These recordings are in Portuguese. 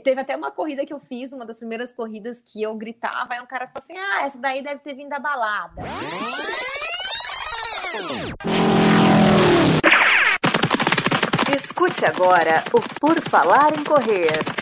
teve até uma corrida que eu fiz, uma das primeiras corridas que eu gritava, aí um cara falou assim: ah, essa daí deve ter vindo da balada. Escute agora o Por Falar em Correr.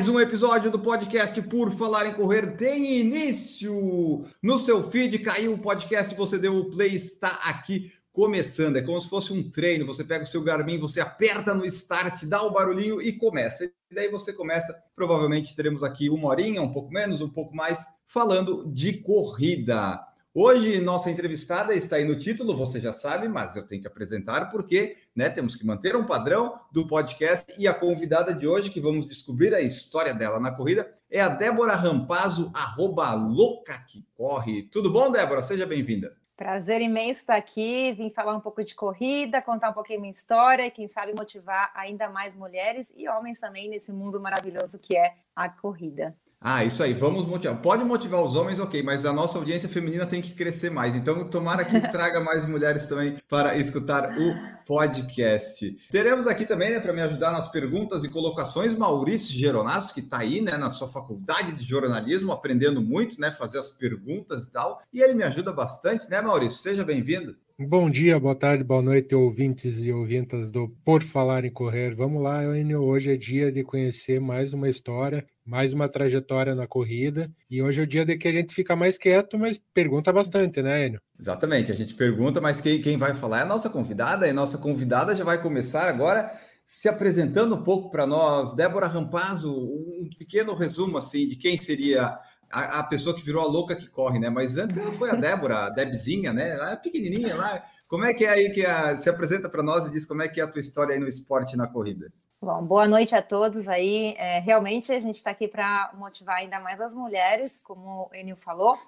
Mais um episódio do podcast Por Falar em Correr tem início. No seu feed caiu o podcast, você deu o play, está aqui começando. É como se fosse um treino. Você pega o seu Garmin, você aperta no start, dá o barulhinho e começa. E daí você começa. Provavelmente teremos aqui uma horinha, um pouco menos, um pouco mais, falando de corrida. Hoje, nossa entrevistada está aí no título, você já sabe, mas eu tenho que apresentar porque né, temos que manter um padrão do podcast. E a convidada de hoje, que vamos descobrir a história dela na corrida, é a Débora Rampazzo, arroba louca que corre. Tudo bom, Débora? Seja bem-vinda. Prazer imenso estar aqui, vim falar um pouco de corrida, contar um pouquinho minha história e quem sabe motivar ainda mais mulheres e homens também nesse mundo maravilhoso que é a corrida. Ah, isso aí, vamos motivar. Pode motivar os homens, ok, mas a nossa audiência feminina tem que crescer mais. Então, tomara que traga mais mulheres também para escutar o podcast. Teremos aqui também, né, para me ajudar nas perguntas e colocações, Maurício Geronasso, que está aí, né, na sua faculdade de jornalismo, aprendendo muito, né, fazer as perguntas e tal. E ele me ajuda bastante, né, Maurício? Seja bem-vindo. Bom dia, boa tarde, boa noite, ouvintes e ouvintas do Por Falar em Correr. Vamos lá, Enio. Hoje é dia de conhecer mais uma história, mais uma trajetória na corrida. E hoje é o dia de que a gente fica mais quieto, mas pergunta bastante, né, Enio? Exatamente, a gente pergunta, mas quem, quem vai falar é a nossa convidada, e nossa convidada já vai começar agora se apresentando um pouco para nós. Débora Rampazzo, um pequeno resumo assim de quem seria a, a, pessoa que virou a louca que corre, né? Mas antes ela foi a Débora, a Debzinha, né? É pequenininha lá. Como é que é aí que a, se apresenta para nós e diz como é que é a tua história aí no esporte na corrida? Bom, boa noite a todos aí. É, realmente a gente está aqui para motivar ainda mais as mulheres, como o Enil falou.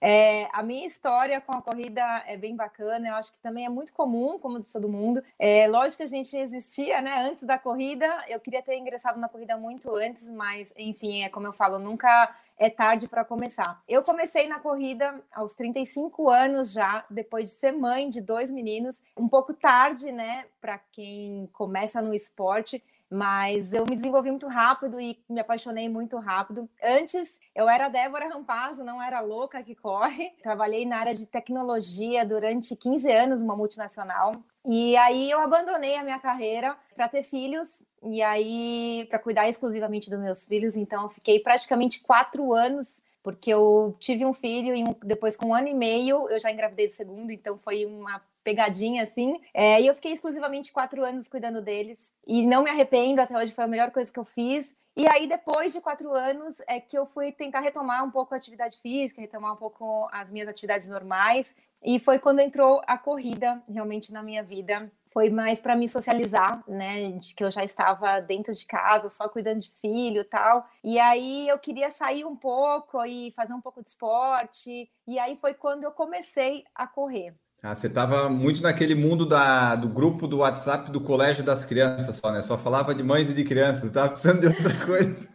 É, a minha história com a corrida é bem bacana, eu acho que também é muito comum, como de todo mundo. É, lógico que a gente existia né, antes da corrida, eu queria ter ingressado na corrida muito antes, mas enfim, é como eu falo, nunca é tarde para começar. Eu comecei na corrida aos 35 anos já, depois de ser mãe de dois meninos, um pouco tarde, né, para quem começa no esporte mas eu me desenvolvi muito rápido e me apaixonei muito rápido. Antes, eu era Débora Rampazzo, não era louca que corre. Trabalhei na área de tecnologia durante 15 anos, uma multinacional. E aí eu abandonei a minha carreira para ter filhos e aí para cuidar exclusivamente dos meus filhos. Então, fiquei praticamente quatro anos porque eu tive um filho e depois com um ano e meio eu já engravidei do segundo, então foi uma pegadinha assim. É, e eu fiquei exclusivamente quatro anos cuidando deles e não me arrependo, até hoje foi a melhor coisa que eu fiz. E aí, depois de quatro anos, é que eu fui tentar retomar um pouco a atividade física, retomar um pouco as minhas atividades normais. E foi quando entrou a corrida realmente na minha vida. Foi mais para me socializar, né? De que eu já estava dentro de casa, só cuidando de filho e tal. E aí eu queria sair um pouco e fazer um pouco de esporte. E aí foi quando eu comecei a correr. Ah, você estava muito naquele mundo da, do grupo do WhatsApp do Colégio das Crianças só, né? Só falava de mães e de crianças, estava precisando de outra coisa.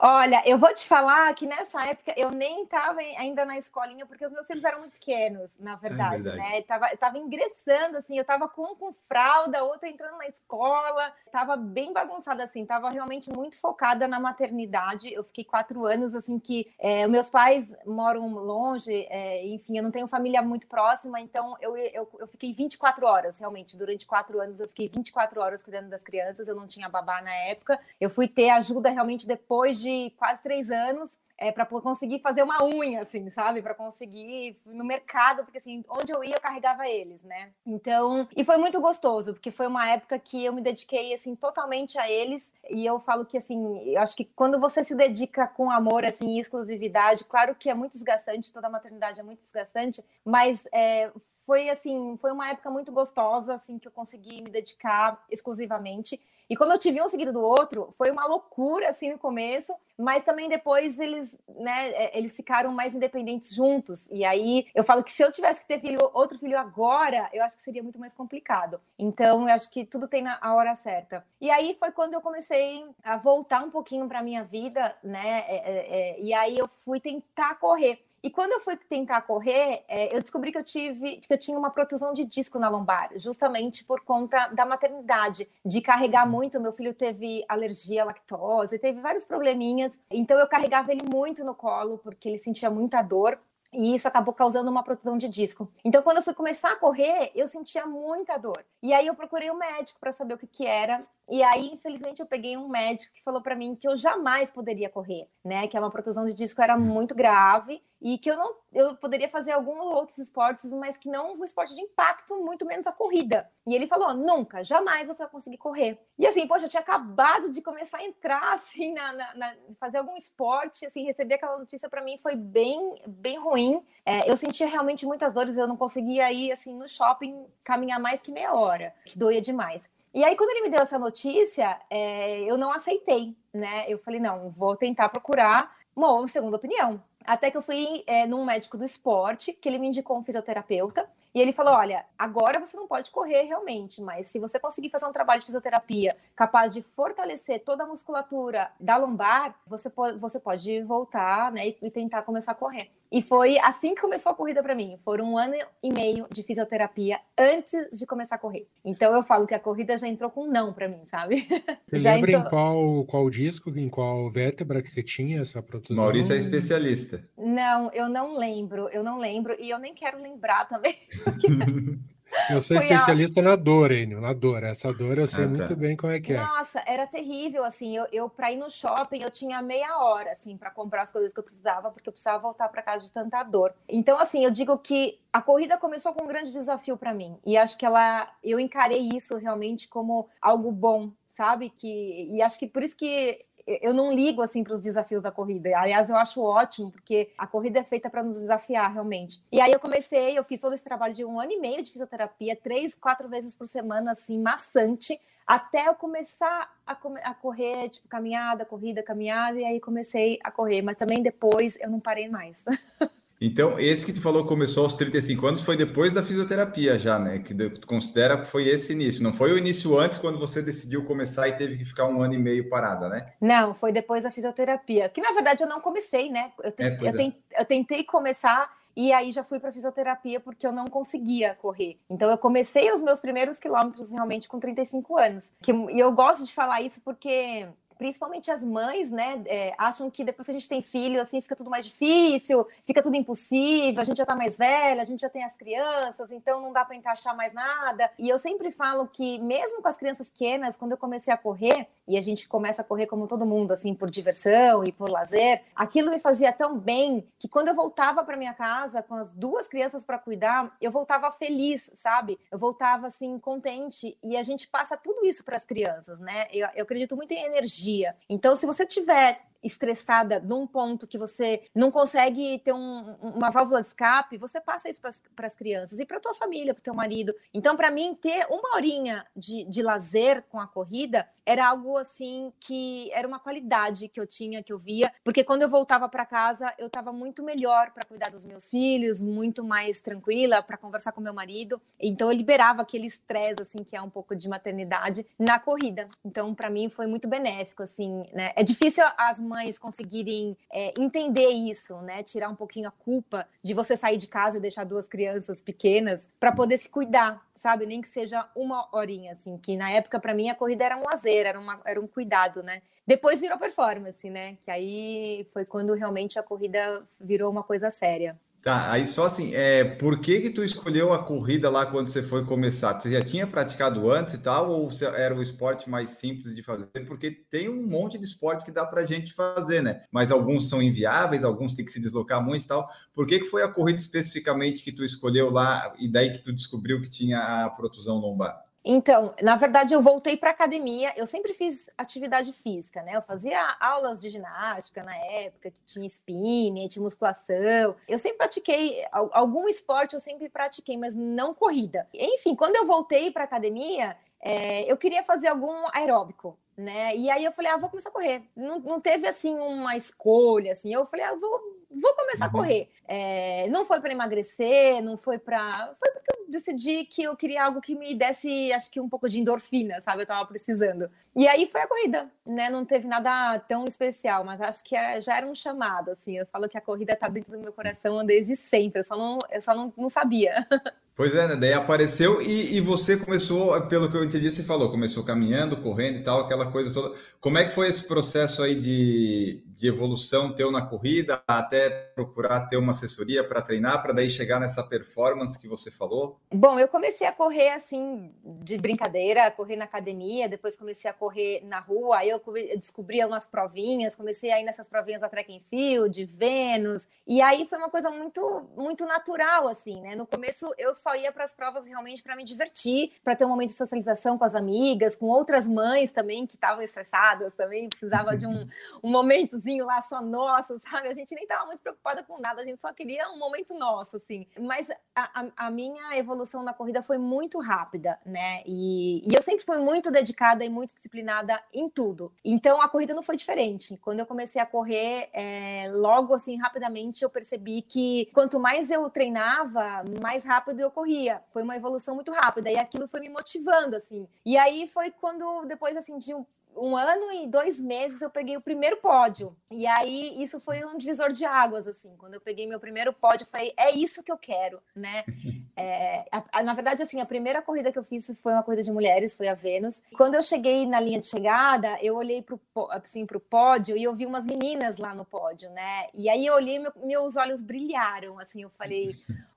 Olha, eu vou te falar que nessa época eu nem estava ainda na escolinha, porque os meus filhos eram muito pequenos, na é verdade, é verdade. né? Eu tava, eu tava ingressando, assim, eu tava com, com fralda, outra entrando na escola, tava bem bagunçada, assim, tava realmente muito focada na maternidade. Eu fiquei quatro anos, assim, que é, meus pais moram longe, é, enfim, eu não tenho família muito próxima, então eu, eu, eu fiquei 24 horas, realmente, durante quatro anos eu fiquei 24 horas cuidando das crianças, eu não tinha babá na época, eu fui ter ajuda realmente depois de quase três anos é, para conseguir fazer uma unha, assim, sabe? Para conseguir no mercado, porque assim, onde eu ia, eu carregava eles, né? Então, e foi muito gostoso, porque foi uma época que eu me dediquei, assim, totalmente a eles. E eu falo que, assim, eu acho que quando você se dedica com amor, assim, exclusividade, claro que é muito desgastante, toda a maternidade é muito desgastante, mas é, foi, assim, foi uma época muito gostosa, assim, que eu consegui me dedicar exclusivamente. E como eu tive um seguido do outro, foi uma loucura assim no começo, mas também depois eles filhos, né, é, eles ficaram mais independentes juntos. E aí eu falo que se eu tivesse que ter filho, outro filho agora, eu acho que seria muito mais complicado. Então eu acho que tudo tem a hora certa. E aí foi quando eu comecei a voltar um pouquinho para minha vida, né? É, é, é, e aí eu fui tentar correr. E quando eu fui tentar correr, é, eu descobri que eu tive, que eu tinha uma protusão de disco na lombar, justamente por conta da maternidade, de carregar muito. Meu filho teve alergia à lactose, teve vários probleminhas. Então eu carregava ele muito no colo porque ele sentia muita dor. E isso acabou causando uma protusão de disco. Então, quando eu fui começar a correr, eu sentia muita dor. E aí eu procurei um médico para saber o que, que era. E aí, infelizmente, eu peguei um médico que falou para mim que eu jamais poderia correr, né? Que é uma protusão de disco era muito grave e que eu não eu poderia fazer alguns outros esportes, mas que não um esporte de impacto, muito menos a corrida. E ele falou: nunca, jamais você vai conseguir correr. E assim, poxa, eu tinha acabado de começar a entrar assim na, na, na fazer algum esporte, assim, receber aquela notícia para mim foi bem bem ruim. É, eu sentia realmente muitas dores, eu não conseguia ir assim no shopping caminhar mais que meia hora, que doía demais. E aí, quando ele me deu essa notícia, é, eu não aceitei, né? Eu falei, não, vou tentar procurar uma segunda opinião. Até que eu fui é, num médico do esporte, que ele me indicou um fisioterapeuta. E ele falou: olha, agora você não pode correr realmente, mas se você conseguir fazer um trabalho de fisioterapia capaz de fortalecer toda a musculatura da lombar, você pode, você pode voltar né, e, e tentar começar a correr. E foi assim que começou a corrida para mim. Foram um ano e meio de fisioterapia antes de começar a correr. Então eu falo que a corrida já entrou com um não para mim, sabe? Você já lembra entrou... em qual, qual disco, em qual vértebra que você tinha essa protusão? Maurício é especialista. Não, eu não lembro, eu não lembro e eu nem quero lembrar também. Eu sou especialista a... na dor, Enio, na dor. Essa dor eu sei ah, tá. muito bem como é que é. Nossa, era terrível, assim. Eu, eu para ir no shopping, eu tinha meia hora, assim, para comprar as coisas que eu precisava, porque eu precisava voltar para casa de tanta dor. Então, assim, eu digo que a corrida começou com um grande desafio para mim. E acho que ela, eu encarei isso realmente como algo bom, sabe? Que, e acho que por isso que eu não ligo assim para os desafios da corrida. Aliás, eu acho ótimo, porque a corrida é feita para nos desafiar realmente. E aí eu comecei, eu fiz todo esse trabalho de um ano e meio de fisioterapia, três, quatro vezes por semana, assim, maçante, até eu começar a, a correr, tipo, caminhada, corrida, caminhada, e aí comecei a correr. Mas também depois eu não parei mais. Então, esse que tu falou começou aos 35 anos foi depois da fisioterapia já, né? Que tu considera que foi esse início. Não foi o início antes, quando você decidiu começar e teve que ficar um ano e meio parada, né? Não, foi depois da fisioterapia. Que na verdade eu não comecei, né? Eu, te... é, eu, é. eu tentei começar e aí já fui para fisioterapia porque eu não conseguia correr. Então eu comecei os meus primeiros quilômetros realmente com 35 anos. Que, e eu gosto de falar isso porque principalmente as mães, né, é, acham que depois que a gente tem filho, assim, fica tudo mais difícil, fica tudo impossível, a gente já tá mais velha, a gente já tem as crianças, então não dá para encaixar mais nada. E eu sempre falo que, mesmo com as crianças pequenas, quando eu comecei a correr, e a gente começa a correr como todo mundo, assim, por diversão e por lazer, aquilo me fazia tão bem que quando eu voltava para minha casa com as duas crianças para cuidar, eu voltava feliz, sabe? Eu voltava, assim, contente. E a gente passa tudo isso para as crianças, né? Eu, eu acredito muito em energia dia. Então, se você tiver estressada num ponto que você não consegue ter um, uma válvula de escape, você passa isso para as crianças e para tua família, para teu marido. Então, para mim, ter uma horinha de, de lazer com a corrida era algo assim que era uma qualidade que eu tinha, que eu via, porque quando eu voltava para casa, eu estava muito melhor para cuidar dos meus filhos, muito mais tranquila para conversar com meu marido. Então, eu liberava aquele estresse, assim, que é um pouco de maternidade na corrida. Então, para mim, foi muito benéfico, assim, né? É difícil as mães mães conseguirem é, entender isso, né? Tirar um pouquinho a culpa de você sair de casa e deixar duas crianças pequenas para poder se cuidar, sabe? Nem que seja uma horinha, assim. Que na época, para mim, a corrida era um lazer, era, uma, era um cuidado, né? Depois virou performance, né? Que aí foi quando realmente a corrida virou uma coisa séria. Tá, aí só assim, é, por que que tu escolheu a corrida lá quando você foi começar? Você já tinha praticado antes e tal, ou era o esporte mais simples de fazer? Porque tem um monte de esporte que dá pra gente fazer, né? Mas alguns são inviáveis, alguns tem que se deslocar muito e tal. Por que que foi a corrida especificamente que tu escolheu lá e daí que tu descobriu que tinha a protusão lombar? Então, na verdade, eu voltei para academia. Eu sempre fiz atividade física, né? Eu fazia aulas de ginástica na época, que tinha spinning, tinha musculação. Eu sempre pratiquei algum esporte, eu sempre pratiquei, mas não corrida. Enfim, quando eu voltei para academia, é, eu queria fazer algum aeróbico, né? E aí eu falei, ah, vou começar a correr. Não, não teve assim uma escolha, assim. Eu falei, ah, vou vou começar uhum. a correr. É, não foi para emagrecer, não foi para. Foi decidi que eu queria algo que me desse, acho que um pouco de endorfina, sabe? Eu tava precisando. E aí foi a corrida, né? Não teve nada tão especial, mas acho que é, já era um chamado, assim. Eu falo que a corrida tá dentro do meu coração desde sempre, eu só não, eu só não, não sabia. Pois é, né? Daí apareceu e, e, você começou, pelo que eu entendi, você falou, começou caminhando, correndo e tal, aquela coisa toda. Como é que foi esse processo aí de, de evolução teu na corrida, até procurar ter uma assessoria para treinar, para daí chegar nessa performance que você falou? Bom, eu comecei a correr assim, de brincadeira, correr na academia, depois comecei a correr na rua, aí eu descobri algumas provinhas, comecei a ir nessas provinhas da track and field, Vênus, e aí foi uma coisa muito, muito natural, assim, né? No começo eu só ia para as provas realmente para me divertir, para ter um momento de socialização com as amigas, com outras mães também que estavam estressadas, também precisava de um, um momentozinho lá só nosso, sabe? A gente nem estava muito preocupada com nada, a gente só queria um momento nosso, assim. Mas a, a, a minha evolução na corrida foi muito rápida, né? E, e, eu sempre fui muito dedicada e muito disciplinada em tudo. Então a corrida não foi diferente. Quando eu comecei a correr, é, logo assim, rapidamente, eu percebi que quanto mais eu treinava, mais rápido eu corria. Foi uma evolução muito rápida e aquilo foi me motivando, assim. E aí foi quando, depois assim, de um um ano e dois meses eu peguei o primeiro pódio. E aí isso foi um divisor de águas, assim. Quando eu peguei meu primeiro pódio, eu falei, é isso que eu quero, né? É, a, a, na verdade, assim, a primeira corrida que eu fiz foi uma corrida de mulheres, foi a Vênus. Quando eu cheguei na linha de chegada, eu olhei para assim, o pódio e eu vi umas meninas lá no pódio, né? E aí eu olhei, meu, meus olhos brilharam, assim, eu falei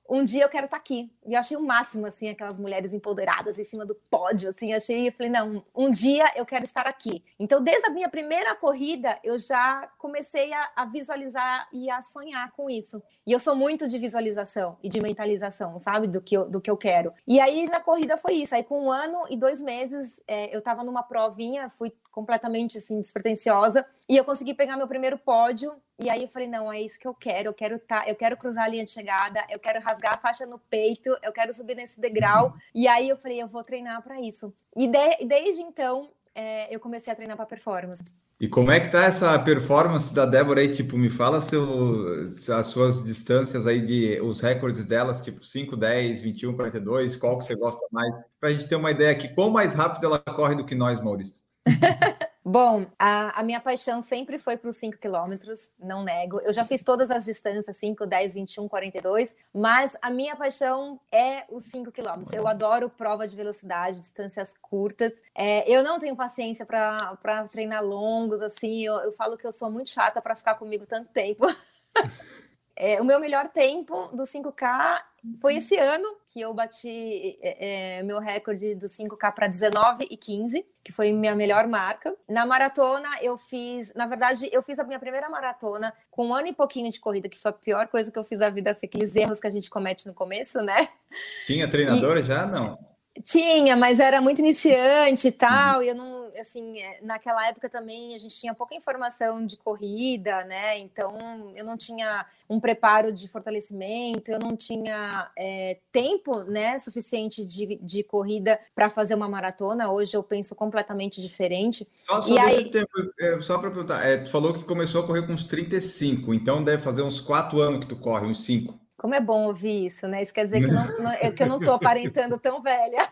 um dia eu quero estar tá aqui. E eu achei o máximo, assim, aquelas mulheres empoderadas em cima do pódio, assim, achei, eu falei, não, um dia eu quero estar aqui. Então, desde a minha primeira corrida, eu já comecei a, a visualizar e a sonhar com isso. E eu sou muito de visualização e de mentalização, sabe, do que eu, do que eu quero. E aí, na corrida foi isso. Aí, com um ano e dois meses, é, eu estava numa provinha, fui completamente assim despretensiosa e eu consegui pegar meu primeiro pódio e aí eu falei não é isso que eu quero eu quero tá eu quero cruzar a linha de chegada eu quero rasgar a faixa no peito eu quero subir nesse degrau e aí eu falei eu vou treinar para isso e de, desde então é, eu comecei a treinar para performance e como é que tá essa performance da Débora aí? Tipo, me fala seu, as suas distâncias aí de os recordes delas, tipo 5, 10, 21, 42, qual que você gosta mais? Para a gente ter uma ideia aqui, quão mais rápido ela corre do que nós, Maurício. Bom, a, a, minha paixão sempre foi para os 5 quilômetros, não nego. Eu já fiz todas as distâncias, 5, 10, 21, 42, mas a minha paixão é os 5 quilômetros. Eu adoro prova de velocidade, distâncias curtas. É, eu não tenho paciência para treinar longos, assim. Eu, eu falo que eu sou muito chata para ficar comigo tanto tempo. É, o meu melhor tempo do 5K foi esse ano que eu bati é, é meu recorde do 5K para 19 e 15, que foi minha melhor marca. Na maratona eu fiz, na verdade, eu fiz a minha primeira maratona com um ano e pouquinho de corrida, que foi a pior coisa que eu fiz na vida, assim, aqueles erros que a gente comete no começo, né? Tinha treinadora e... já? Não. Tinha, mas era muito iniciante e tal, uhum. e eu não assim, é, naquela época também a gente tinha pouca informação de corrida, né? Então eu não tinha um preparo de fortalecimento, eu não tinha é, tempo, né, suficiente de, de corrida para fazer uma maratona. Hoje eu penso completamente diferente. Só, só, e aí... tempo, é, só para perguntar, é, tu falou que começou a correr com uns 35, então deve fazer uns 4 anos que tu corre, uns 5. Como é bom ouvir isso, né? Isso quer dizer que, não, não, é que eu não estou aparentando tão velha.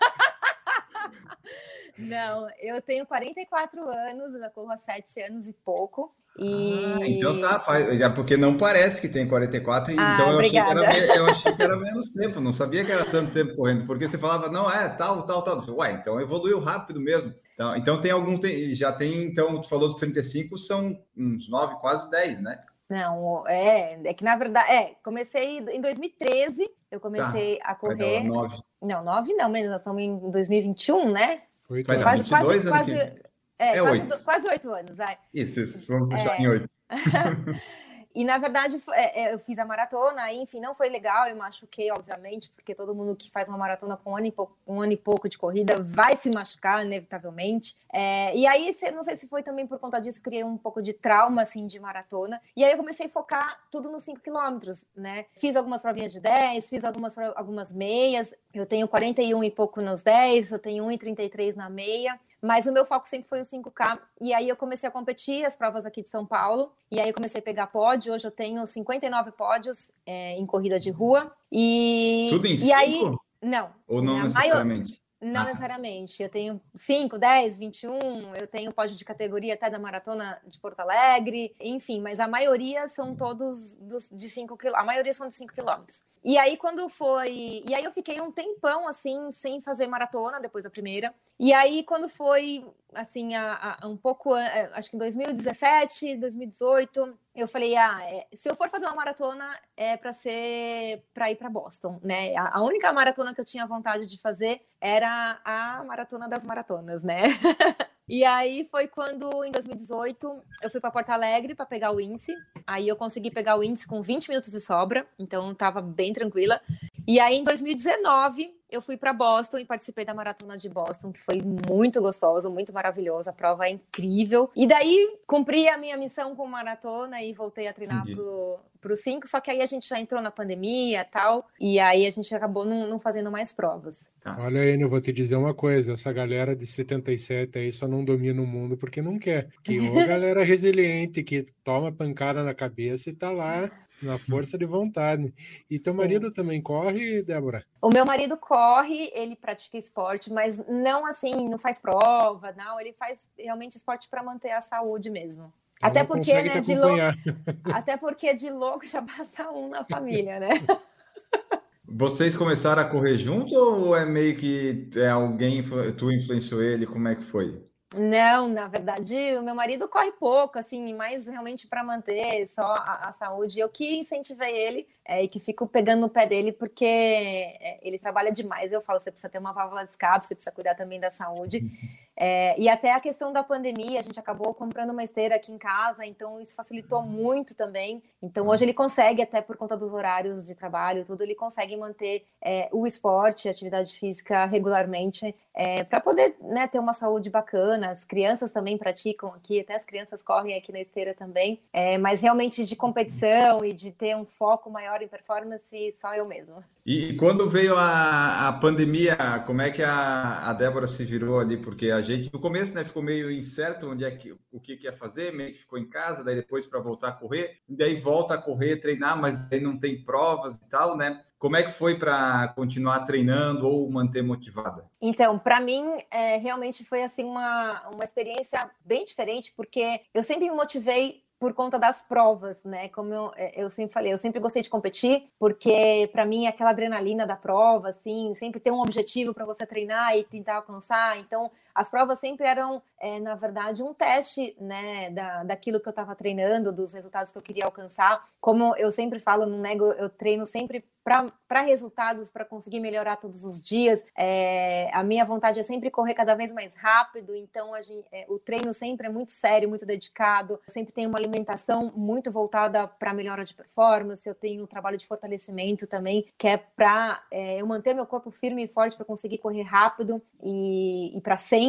Não, eu tenho 44 anos, eu corro há 7 anos e pouco. E... Ah, então tá, faz, é porque não parece que tem 44, ah, então eu achei, era, eu achei, que era, menos tempo, não sabia que era tanto tempo correndo, porque você falava, não, é tal, tal, tal. Disse, Ué, então evoluiu rápido mesmo. Então, então tem algum, tem, já tem, então, tu falou dos 35, são uns 9, quase 10, né? Não, é, é que na verdade, é, comecei em 2013, eu comecei tá, a correr. 9. Não, 9 não, mas nós estamos em 2021, né? Oito vai quase, 22 quase, quase, é, é quase, quase oito anos, vai. Isso, isso, vamos puxar é. em oito. e na verdade, é, é, eu fiz a maratona, enfim, não foi legal, eu machuquei, obviamente, porque todo mundo que faz uma maratona com um ano e pouco, um ano e pouco de corrida vai se machucar, inevitavelmente. É, e aí, não sei se foi também por conta disso, criei um pouco de trauma, assim, de maratona. E aí eu comecei a focar tudo nos 5 quilômetros, né? Fiz algumas provinhas de 10, fiz algumas, algumas meias, eu tenho 41 e pouco nos 10, eu tenho 1,33 na meia. Mas o meu foco sempre foi o 5K. E aí eu comecei a competir as provas aqui de São Paulo. E aí eu comecei a pegar pódio. Hoje eu tenho 59 pódios é, em corrida de rua. E, Tudo em e cinco? aí Não. Ou não necessariamente? Maior... Não ah. necessariamente. Eu tenho 5, 10, 21, eu tenho pódio de categoria até da maratona de Porto Alegre, enfim, mas a maioria são todos dos, de 5 quilômetros. A maioria são de 5 quilômetros. E aí, quando foi. E aí, eu fiquei um tempão assim, sem fazer maratona depois da primeira. E aí, quando foi, assim, a, a, um pouco, é, acho que em 2017, 2018, eu falei, ah, é, se eu for fazer uma maratona, é para ser, para ir para Boston, né? A, única maratona que eu tinha vontade de fazer era a maratona das maratonas, né? e aí foi quando, em 2018, eu fui para Porto Alegre para pegar o índice. Aí eu consegui pegar o índice com 20 minutos de sobra, então estava bem tranquila. E aí, em 2019, eu fui para Boston e participei da maratona de Boston, que foi muito gostoso, muito maravilhoso. A prova é incrível. E daí cumpri a minha missão com maratona e voltei a treinar para os 5. Só que aí a gente já entrou na pandemia tal. E aí a gente acabou não, não fazendo mais provas. Tá. Olha, Enio, eu vou te dizer uma coisa: essa galera de 77 aí só não domina o mundo porque não quer. Que ou galera resiliente que toma pancada na cabeça e tá lá na força de vontade. E teu Sim. marido também corre, Débora? O meu marido corre, ele pratica esporte, mas não assim, não faz prova, não. Ele faz realmente esporte para manter a saúde mesmo. Até porque, né, de louco, até porque de louco já passa um na família, né? Vocês começaram a correr juntos ou é meio que é alguém tu influenciou ele? Como é que foi? Não, na verdade, o meu marido corre pouco, assim, mais realmente para manter só a, a, saúde. Eu que incentivei ele é, e que fico pegando no pé dele porque é, ele trabalha demais. Eu falo, você precisa ter uma válvula de escape, você precisa cuidar também da saúde. É, e até a questão da pandemia, a gente acabou comprando uma esteira aqui em casa, então isso facilitou muito também. Então hoje ele consegue, até por conta dos horários de trabalho, tudo, ele consegue manter é, o esporte, a atividade física regularmente, é, para poder né, ter uma saúde bacana. As crianças também praticam aqui, até as crianças correm aqui na esteira também, é, mas realmente de competição e de ter um foco maior em performance, só eu mesmo. E quando veio a, a pandemia, como é que a, a Débora se virou ali? Porque a gente, no começo, né, ficou meio incerto onde é que, o que, que ia fazer, meio que ficou em casa, daí depois para voltar a correr, daí volta a correr, treinar, mas aí não tem provas e tal, né? Como é que foi para continuar treinando ou manter motivada? Então, para mim, é, realmente foi assim uma, uma experiência bem diferente, porque eu sempre me motivei por conta das provas, né? Como eu, é, eu sempre falei, eu sempre gostei de competir, porque para mim aquela adrenalina da prova, assim, sempre ter um objetivo para você treinar e tentar alcançar. Então, as provas sempre eram, é, na verdade, um teste, né, da, daquilo que eu estava treinando, dos resultados que eu queria alcançar. Como eu sempre falo, no nego, eu treino sempre para resultados, para conseguir melhorar todos os dias. É, a minha vontade é sempre correr cada vez mais rápido, então gente, é, o treino sempre é muito sério, muito dedicado. Eu sempre tenho uma alimentação muito voltada para melhora de performance. Eu tenho um trabalho de fortalecimento também, que é para é, eu manter meu corpo firme e forte para conseguir correr rápido e, e para sempre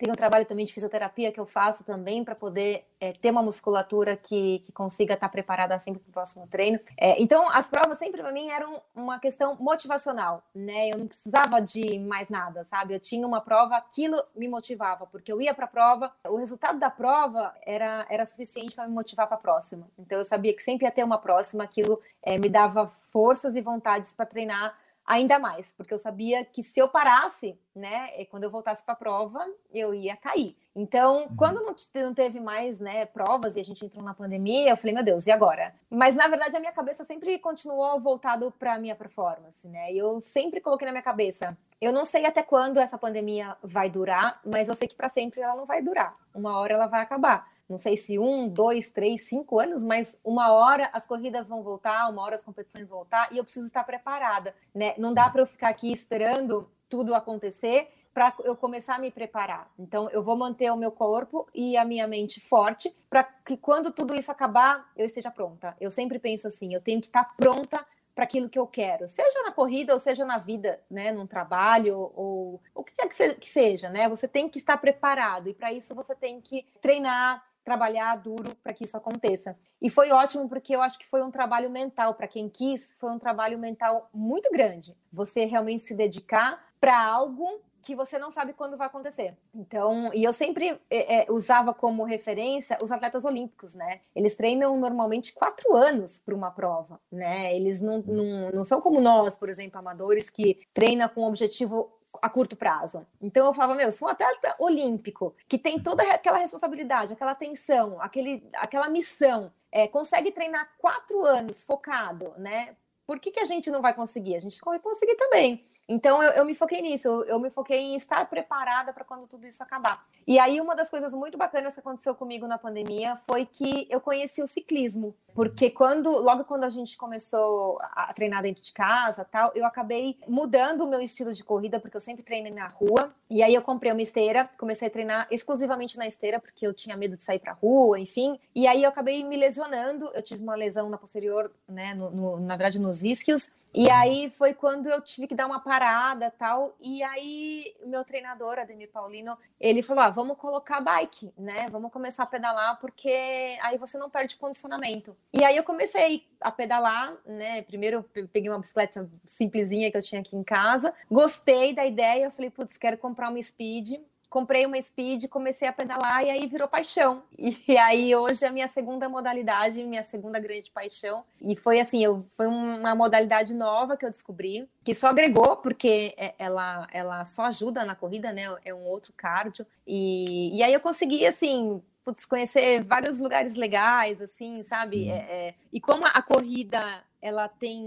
tem um trabalho também de fisioterapia que eu faço também para poder é, ter uma musculatura que, que consiga estar tá preparada sempre para o próximo treino. É, então, as provas sempre para mim eram uma questão motivacional, né? Eu não precisava de mais nada, sabe? Eu tinha uma prova, aquilo me motivava, porque eu ia para a prova, o resultado da prova era, era suficiente para me motivar para a próxima. Então, eu sabia que sempre ia ter uma próxima, aquilo é, me dava forças e vontades para treinar ainda mais, porque eu sabia que se eu parasse, né, quando eu voltasse para a prova, eu ia cair. Então, uhum. quando não, não teve mais, né, provas e a gente entrou na pandemia, eu falei, meu Deus, e agora? Mas na verdade a minha cabeça sempre continuou voltado para a minha performance, né? Eu sempre coloquei na minha cabeça, eu não sei até quando essa pandemia vai durar, mas eu sei que para sempre ela não vai durar. Uma hora ela vai acabar não sei se um, dois, três, cinco anos, mas uma hora as corridas vão voltar, uma hora as competições vão voltar e eu preciso estar preparada, né? Não dá para eu ficar aqui esperando tudo acontecer para eu começar a me preparar. Então, eu vou manter o meu corpo e a minha mente forte para que quando tudo isso acabar, eu esteja pronta. Eu sempre penso assim, eu tenho que estar pronta para aquilo que eu quero, seja na corrida ou seja na vida, né, num trabalho ou o que quer que seja, né? Você tem que estar preparado e para isso você tem que treinar, trabalhar duro para que isso aconteça. E foi ótimo porque eu acho que foi um trabalho mental para quem quis, foi um trabalho mental muito grande. Você realmente se dedicar para algo que você não sabe quando vai acontecer. Então, e eu sempre é, é, usava como referência os atletas olímpicos, né? Eles treinam normalmente quatro anos para uma prova, né? Eles não, não, não são como nós, por exemplo, amadores, que treina com um objetivo a curto prazo. Então eu falava, meu, se um atleta olímpico que tem toda aquela responsabilidade, aquela atenção, aquele, aquela missão, é, consegue treinar quatro anos focado, né? Por que, que a gente não vai conseguir? A gente vai conseguir também. Então eu, eu me foquei nisso, eu, eu, me foquei em estar preparada para quando tudo isso acabar. E aí uma das coisas muito bacanas que aconteceu comigo na pandemia foi que eu conheci o ciclismo, porque quando logo quando a gente começou a treinar dentro de casa, tal, eu acabei mudando o meu estilo de corrida porque eu sempre treinei na rua. E aí eu comprei uma esteira, comecei a treinar exclusivamente na esteira porque eu tinha medo de sair para rua, enfim. E aí eu acabei me lesionando, eu tive uma lesão na posterior, né, no, no, na verdade nos isquios, e aí foi quando eu tive que dar uma parada tal. E aí meu treinador, Ademir Paulino, ele falou: ah, vamos colocar bike, né? Vamos começar a pedalar, porque aí você não perde condicionamento. E aí eu comecei a pedalar, né? Primeiro eu peguei uma bicicleta simplesinha que eu tinha aqui em casa, gostei da ideia, eu falei, putz, quero comprar uma speed comprei uma speed, comecei a pedalar e aí virou paixão. E aí hoje é a minha segunda modalidade, minha segunda grande paixão. E foi assim, eu, foi uma modalidade nova que eu descobri, que só agregou, porque é, ela, ela só ajuda na corrida, né? É um outro cardio. E, e aí eu consegui, assim, putz, conhecer vários lugares legais, assim, sabe? É, é, e como a corrida ela tem,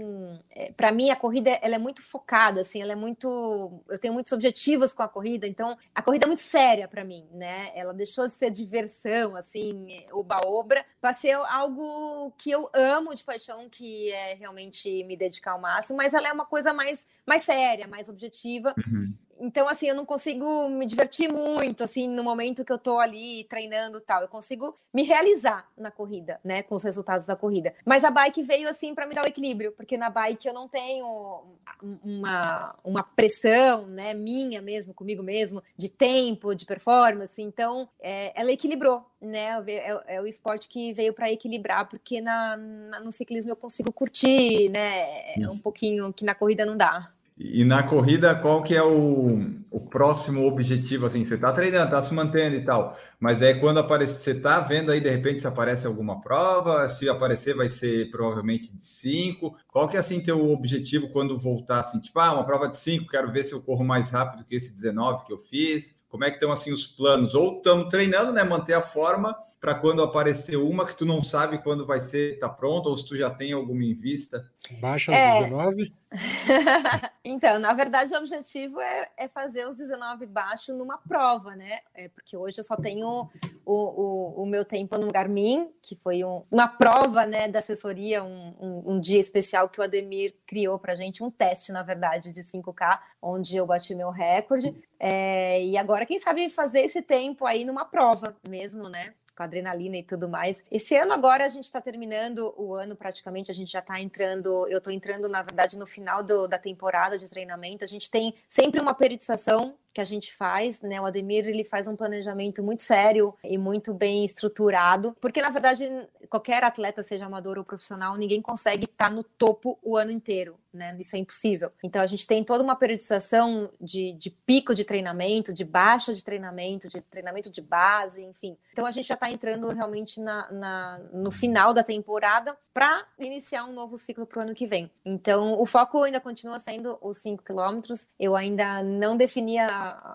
é, para mim a corrida ela é muito focada, assim, ela é muito, eu tenho muitos objetivos com a corrida, então a corrida é muito séria para mim, né? Ela deixou de ser diversão, assim, oba-obra, para ser algo que eu amo de paixão, que é realmente me dedicar ao máximo, mas ela é uma coisa mais, mais séria, mais objetiva. Uhum. Então, assim, eu não consigo me divertir muito, assim, no momento que eu tô ali treinando tal. Eu consigo me realizar na corrida, né, com os resultados da corrida. Mas a bike veio, assim, para me dar o equilíbrio, porque na bike eu não tenho uma, uma pressão, né, minha mesmo, comigo mesmo, de tempo, de performance. Então, é, ela equilibrou, né, é, é, o esporte que veio para equilibrar, porque na, na, no ciclismo eu consigo curtir, né, um pouquinho que na corrida não dá. E na corrida, qual que é o, o próximo objetivo? Assim, você está treinando, está se mantendo e tal, mas é quando aparece, você está vendo aí, de repente, se aparece alguma prova, se aparecer vai ser provavelmente de 5. Qual que é, assim, teu objetivo quando voltar, assim, tipo, ah, uma prova de 5, quero ver se eu corro mais rápido que esse 19 que eu fiz. Como é que estão, assim, os planos? Ou estamos treinando, né, manter a forma, para quando aparecer uma que tu não sabe quando vai ser, tá pronta, ou se tu já tem alguma em vista? Baixa os é... 19? então, na verdade, o objetivo é, é, fazer os 19 baixo numa prova, né? É porque hoje eu só tenho o, o, o meu tempo no Garmin, que foi um, uma prova né, da assessoria, um, um, um dia especial que o Ademir criou para gente, um teste, na verdade, de 5K, onde eu bati meu recorde. É, e agora, quem sabe fazer esse tempo aí numa prova mesmo, né? Com adrenalina e tudo mais. Esse ano agora a gente está terminando o ano praticamente, a gente já está entrando, eu estou entrando na verdade no final do, da temporada de treinamento. A gente tem sempre uma periodização que a gente faz, né? O Ademir ele faz um planejamento muito sério e muito bem estruturado, porque na verdade qualquer atleta, seja amador ou profissional, ninguém consegue estar tá no topo o ano inteiro, né? Isso é impossível. Então a gente tem toda uma periodização de, de pico de treinamento, de baixa de treinamento, de treinamento de base, enfim. Então a gente já está entrando realmente na, na, no final da temporada para iniciar um novo ciclo para o ano que vem. Então o foco ainda continua sendo os 5 quilômetros. Eu ainda não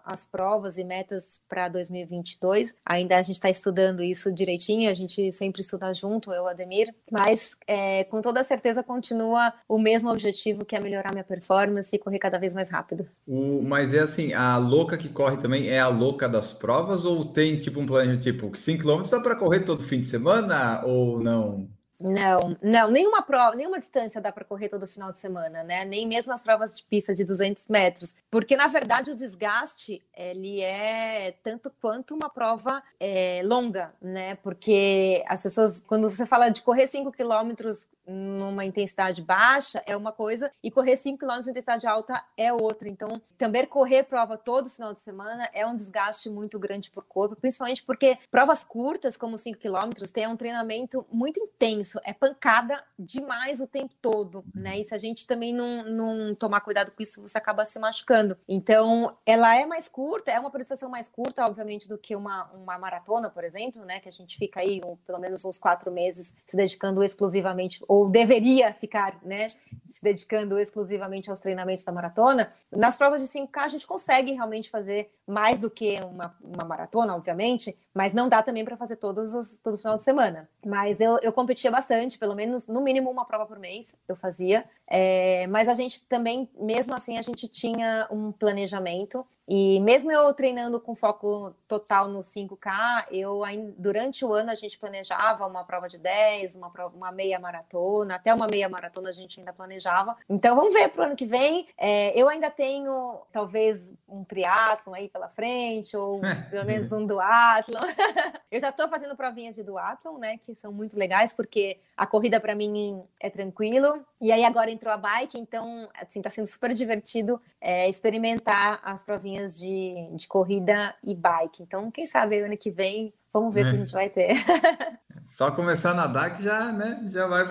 as provas e metas para 2022. Ainda a gente está estudando isso direitinho, a gente sempre estuda junto, eu, Ademir, mas é, com toda certeza continua o mesmo objetivo que é melhorar minha performance e correr cada vez mais rápido. O, mas é assim, a louca que corre também é a louca das provas ou tem tipo um plano tipo 5 km dá para correr todo fim de semana ou não? Não, não, nenhuma prova, nenhuma distância dá para correr todo final de semana, né? Nem mesmo as provas de pista de 200 metros, porque na verdade o desgaste ele é tanto quanto uma prova é, longa, né? Porque as pessoas, quando você fala de correr 5 quilômetros numa intensidade baixa é uma coisa e correr 5 km de intensidade alta é outra. Então, também correr prova todo final de semana é um desgaste muito grande para o corpo, principalmente porque provas curtas, como 5 km, tem um treinamento muito intenso, é pancada demais o tempo todo, né? E se a gente também não, não tomar cuidado com isso, você acaba se machucando. Então, ela é mais curta, é uma prestação mais curta, obviamente, do que uma, uma maratona, por exemplo, né? Que a gente fica aí um, pelo menos uns quatro meses se dedicando exclusivamente ou ou deveria ficar, né, se dedicando exclusivamente aos treinamentos da maratona, nas provas de 5K a gente consegue realmente fazer mais do que uma, uma maratona, obviamente, mas não dá também para fazer todos os, todo final de semana. Mas eu, eu competia bastante, pelo menos no mínimo uma prova por mês eu fazia. É, mas a gente também, mesmo assim, a gente tinha um planejamento. E mesmo eu treinando com foco total no 5K, eu durante o ano a gente planejava uma prova de 10, uma, prova, uma meia maratona, até uma meia maratona a gente ainda planejava. Então vamos ver para o ano que vem. É, eu ainda tenho talvez um triatlon aí pela frente, ou pelo menos um duatlon. eu já estou fazendo provinhas de duatlon, né? Que são muito legais, porque a corrida para mim é tranquilo. E aí agora entrou a bike, então assim, tá sendo super divertido é, experimentar as provinhas de, de corrida e bike. Então, quem sabe ano que vem, vamos ver o é. que a gente vai ter. Só começar a nadar que já, né, já vai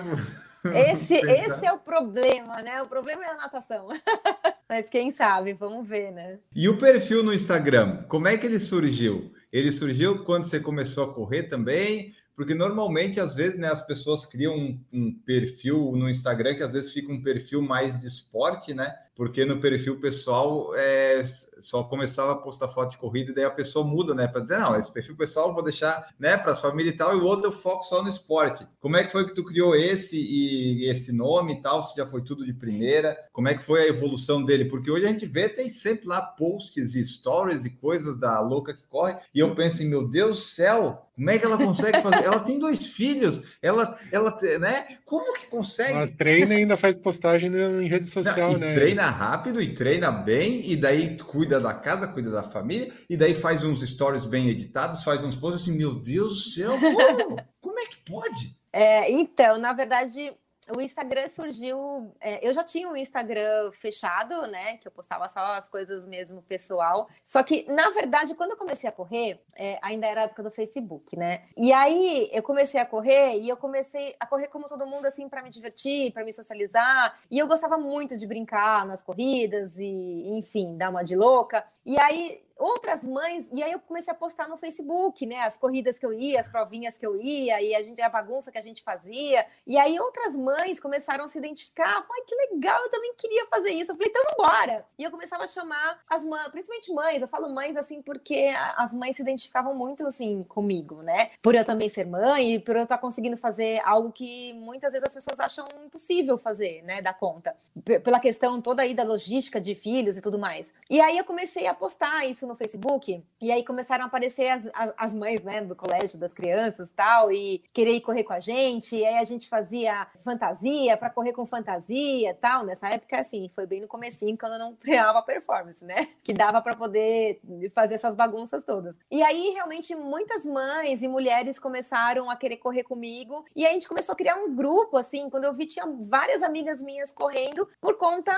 Esse, esse é o problema, né? O problema é a natação. Mas quem sabe, vamos ver, né? E o perfil no Instagram, como é que ele surgiu? Ele surgiu quando você começou a correr também? Porque normalmente, às vezes, né, as pessoas criam um, um, perfil no Instagram que às vezes fica um perfil mais de esporte, né? Porque no perfil pessoal é, só começava a postar foto de corrida e daí a pessoa muda, né? Para dizer, não, esse perfil pessoal eu vou deixar né, para as famílias e tal, e o outro eu foco só no esporte. Como é que foi que tu criou esse e esse nome e tal? Se já foi tudo de primeira? Como é que foi a evolução dele? Porque hoje a gente vê, tem sempre lá posts e stories e coisas da louca que corre, e eu penso assim, meu Deus do céu, como é que ela consegue fazer? ela tem dois filhos, ela, ela, né? Como que consegue? Ela treina e ainda faz postagem em rede social, Não, né? Treina rápido e treina bem, e daí cuida da casa, cuida da família, e daí faz uns stories bem editados, faz uns posts assim, meu Deus do céu, como? como é que pode? É, então, na verdade, o Instagram surgiu. É, eu já tinha um Instagram fechado, né? Que eu postava só as coisas mesmo pessoal. Só que, na verdade, quando eu comecei a correr, é, ainda era a época do Facebook, né? E aí eu comecei a correr e eu comecei a correr como todo mundo, assim, para me divertir, para me socializar. E eu gostava muito de brincar nas corridas e, enfim, dar uma de louca. E aí outras mães, e aí eu comecei a postar no Facebook, né? As corridas que eu ia, as provinhas que eu ia, e a gente a bagunça que a gente fazia. E aí outras mães começaram a se identificar, ai, que legal, eu também queria fazer isso. Eu falei, então vambora. E eu começava a chamar as mães, principalmente mães, eu falo mães assim, porque as mães se identificavam muito assim comigo, né? Por eu também ser mãe e por eu estar conseguindo fazer algo que muitas vezes as pessoas acham impossível fazer, né? Da conta. P pela questão toda aí da logística de filhos e tudo mais. E aí eu comecei a postar isso no Facebook, e aí começaram a aparecer as, as, as, mães, né, do colégio, das crianças tal, e querer correr com a gente, e aí a gente fazia fantasia para correr com fantasia tal. Nessa época, assim, foi bem no comecinho, quando eu não treinava performance, né? Que dava para poder fazer essas bagunças todas. E aí, realmente, muitas mães e mulheres começaram a querer correr comigo, e aí a gente começou a criar um grupo, assim, quando eu vi, tinha várias amigas minhas correndo por conta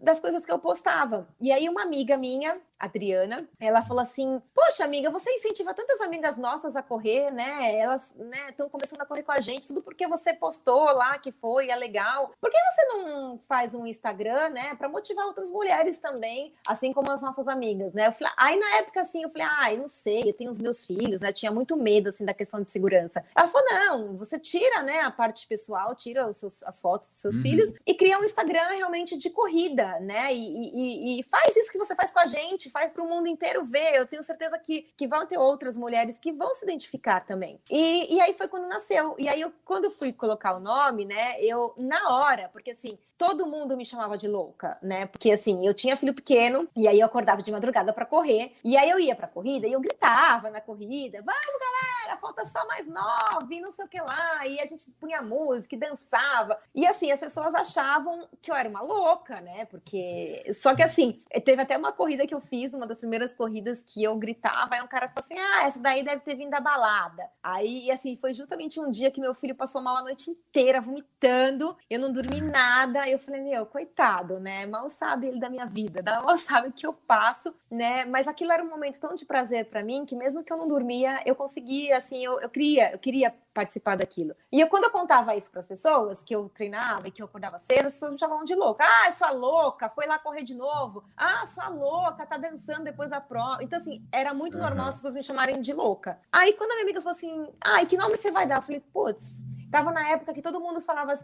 das coisas que eu postava. E aí, uma amiga minha, Adriana, ela falou assim: Poxa, amiga, você incentiva tantas amigas nossas a correr, né? Elas estão né, começando a correr com a gente, tudo porque você postou lá que foi, é legal. Por que você não faz um Instagram, né, para motivar outras mulheres também, assim como as nossas amigas, né? Falei, aí na época assim, eu falei: Ah, eu não sei, eu tenho os meus filhos, né? Tinha muito medo assim da questão de segurança. Ela falou: Não, você tira, né, a parte pessoal, tira seus, as fotos dos seus uhum. filhos e cria um Instagram realmente de corrida, né? E, e, e faz isso que você faz com a gente, faz para o mundo inteiro ver. Eu tenho certeza que, que vão ter outras mulheres que vão se identificar também. E, e aí foi quando nasceu. E aí, eu, quando fui colocar o nome, né, eu, na hora, porque assim, todo mundo me chamava de louca, né? Porque assim, eu tinha filho pequeno e aí eu acordava de madrugada para correr. E aí eu ia para corrida e eu gritava na corrida: "Vamos, galera! Olha, falta só mais nove, não sei o que lá. E a gente punha música e dançava. E assim, as pessoas achavam que eu era uma louca, né? Porque. Só que assim, teve até uma corrida que eu fiz, uma das primeiras corridas que eu gritava, aí um cara falou assim: ah, essa daí deve ter vindo da balada. Aí, assim, foi justamente um dia que meu filho passou mal a noite inteira, vomitando, eu não dormi nada. Eu falei, meu, coitado, né? Mal sabe ele da minha vida, mal sabe o que eu passo, né? Mas aquilo era um momento tão de prazer para mim que mesmo que eu não dormia, eu conseguia, assim, eu, eu queria, eu queria participar daquilo. E eu, quando eu contava isso para as pessoas, que eu treinava e que eu acordava cedo, as pessoas me chamavam de louca. Ah, sua louca, foi lá correr de novo. Ah, sua louca, tá dançando depois da prova. Então, assim, era muito uhum. normal as pessoas me chamarem de louca. Aí, quando a minha amiga falou assim, ah, e que nome você vai dar? Eu falei, putz, Tava na época que todo mundo falava,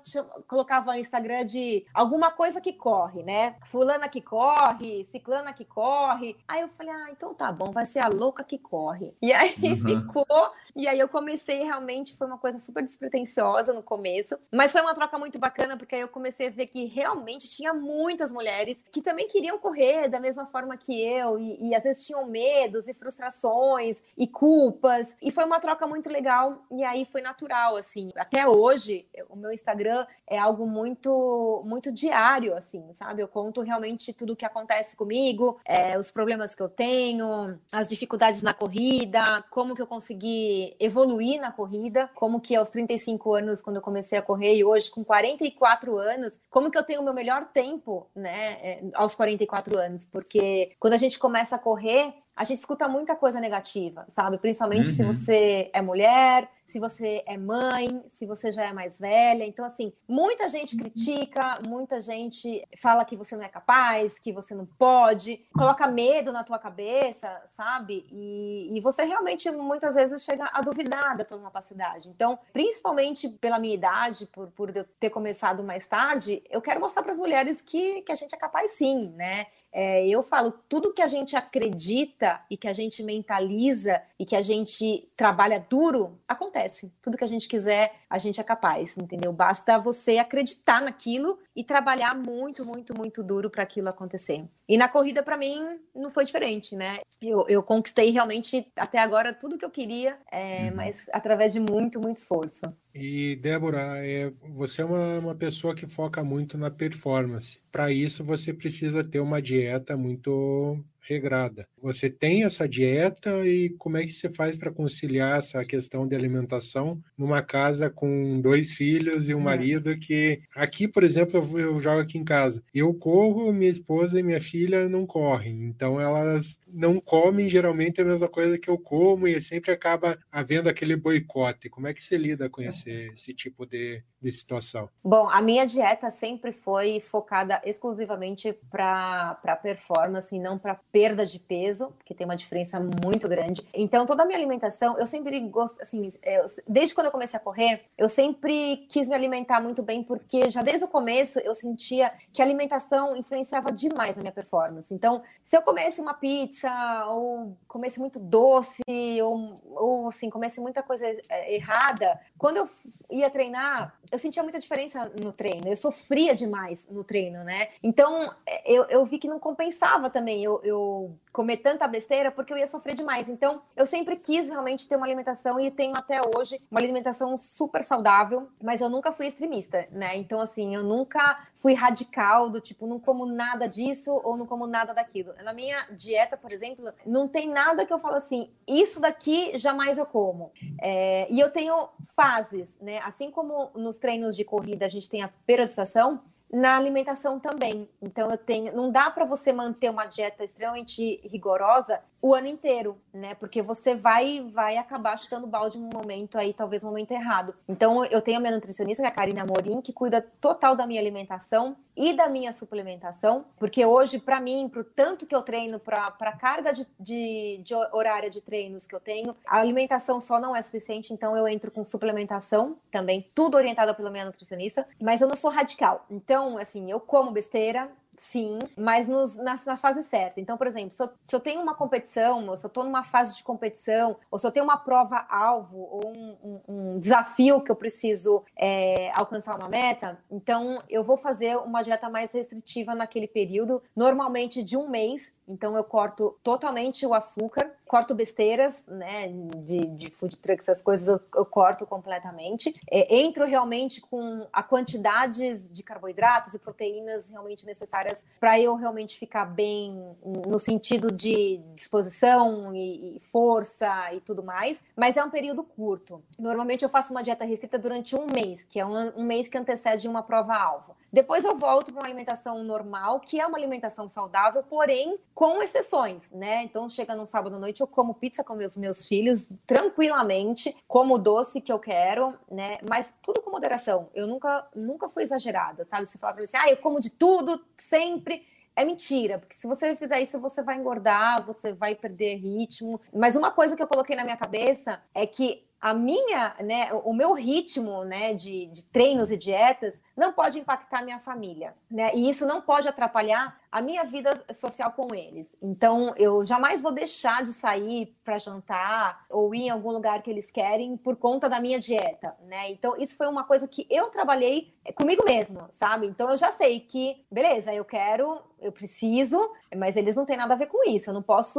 colocava no Instagram de alguma coisa que corre, né? Fulana que corre, ciclana que corre. Aí eu falei, ah, então tá bom, vai ser a louca que corre. E aí uhum. ficou. E aí eu comecei realmente, foi uma coisa super despretensiosa no começo, mas foi uma troca muito bacana, porque aí eu comecei a ver que realmente tinha muitas mulheres que também queriam correr da mesma forma que eu, e, e às vezes tinham medos e frustrações e culpas. E foi uma troca muito legal, e aí foi natural, assim. Até até hoje, o meu Instagram é algo muito, muito diário, assim, sabe? Eu conto realmente tudo o que acontece comigo, é, os problemas que eu tenho, as dificuldades na corrida, como que eu consegui evoluir na corrida, como que aos 35 anos, quando eu comecei a correr, e hoje com 44 anos, como que eu tenho o meu melhor tempo, né, é, aos 44 anos, porque quando a gente começa a correr, a gente escuta muita coisa negativa, sabe? Principalmente uhum. se você é mulher, se você é mãe, se você já é mais velha. Então, assim, muita gente critica, muita gente fala que você não é capaz, que você não pode, coloca medo na tua cabeça, sabe? E, e você realmente muitas vezes chega a duvidar da tua capacidade. Então, principalmente pela minha idade, por, por eu ter começado mais tarde, eu quero mostrar para as mulheres que, que a gente é capaz sim, né? É, eu falo, tudo que a gente acredita e que a gente mentaliza e que a gente trabalha duro, acontece. Tudo que a gente quiser, a gente é capaz, entendeu? Basta você acreditar naquilo e trabalhar muito, muito, muito duro para aquilo acontecer. E na corrida, para mim, não foi diferente, né? Eu, eu, conquistei realmente até agora tudo que eu queria, é, uhum. mas através de muito, muito esforço. E, Débora, é, você é uma, uma pessoa que foca muito na performance. Para isso, você precisa ter uma dieta muito regrada. Você tem essa dieta e como é que você faz para conciliar essa questão de alimentação numa casa com dois filhos e um é. marido que aqui, por exemplo, eu, eu jogo aqui em casa. Eu corro, minha esposa e minha filha não correm, então elas não comem geralmente a mesma coisa que eu como e sempre acaba havendo aquele boicote. Como é que você lida com esse, esse tipo de, de situação? Bom, a minha dieta sempre foi focada exclusivamente para performance e não para perda de peso, que tem uma diferença muito grande. Então, toda a minha alimentação, eu sempre gosto, assim, é, desde quando eu comecei a correr, eu sempre quis me alimentar muito bem, porque já desde o começo eu sentia que a alimentação influenciava demais na minha performance. Então, se eu comesse uma pizza, ou comesse muito doce, ou, ou assim, comesse muita coisa é, errada, quando eu ia treinar, eu sentia muita diferença no treino, eu sofria demais no treino, né? Então, é, eu, eu vi que não compensava também eu, eu comer tanta besteira porque eu ia sofrer demais. Então, eu sempre quis realmente ter uma alimentação e tenho até hoje uma alimentação super saudável, mas eu nunca fui extremista, né? Então, assim, eu nunca fui radical do tipo, não como nada disso ou não como nada daquilo. Na minha dieta, por exemplo, não tem nada que eu falo assim, isso daqui jamais eu como. É, e eu tenho fases, né? Assim como nos treinos de corrida a gente tem a periodização, na alimentação também. Então eu tenho, não dá para você manter uma dieta extremamente rigorosa o ano inteiro, né? Porque você vai vai acabar chutando balde um momento aí, talvez um momento errado. Então eu tenho a minha nutricionista, que é a Karina Morim, que cuida total da minha alimentação e da minha suplementação, porque hoje para mim, pro tanto que eu treino, para a carga de, de, de horária de treinos que eu tenho, a alimentação só não é suficiente, então eu entro com suplementação também, tudo orientada pela minha nutricionista, mas eu não sou radical. Então, assim, eu como besteira, Sim, mas nos, na, na, fase certa. Então, por exemplo, se eu, se eu, tenho uma competição, ou se eu estou numa fase de competição, ou se eu tenho uma prova-alvo, ou um, um, um, desafio que eu preciso é, alcançar uma meta, então eu vou fazer uma dieta mais restritiva naquele período, normalmente de um mês, então eu corto totalmente o açúcar, corto besteiras, né, de, de food truck, essas coisas eu, eu corto completamente. É, entro realmente com a quantidades de carboidratos e proteínas realmente necessárias para eu realmente ficar bem no sentido de disposição e, e, força e tudo mais, mas é um período curto. Normalmente eu faço uma dieta restrita durante um mês, que é um, um mês que antecede uma prova-alvo. Depois eu volto para uma alimentação normal, que é uma alimentação saudável, porém com exceções, né? Então chega num sábado à noite, eu como pizza com meus, meus filhos tranquilamente, como o doce que eu quero, né? Mas tudo com moderação. Eu nunca, nunca fui exagerada, sabe? Você fala para você, ah, eu como de tudo, sempre. É mentira, porque se você fizer isso, você vai engordar, você vai perder ritmo. Mas uma coisa que eu coloquei na minha cabeça é que a minha, né, o meu ritmo, né, de, de treinos e dietas não pode impactar minha família, né? E isso não pode atrapalhar a minha vida social com eles. Então, eu jamais vou deixar de sair para jantar ou ir em algum lugar que eles querem por conta da minha dieta, né? Então, isso foi uma coisa que eu trabalhei comigo mesmo, sabe? Então, eu já sei que, beleza, eu quero, eu preciso, mas eles não têm nada a ver com isso. Eu não posso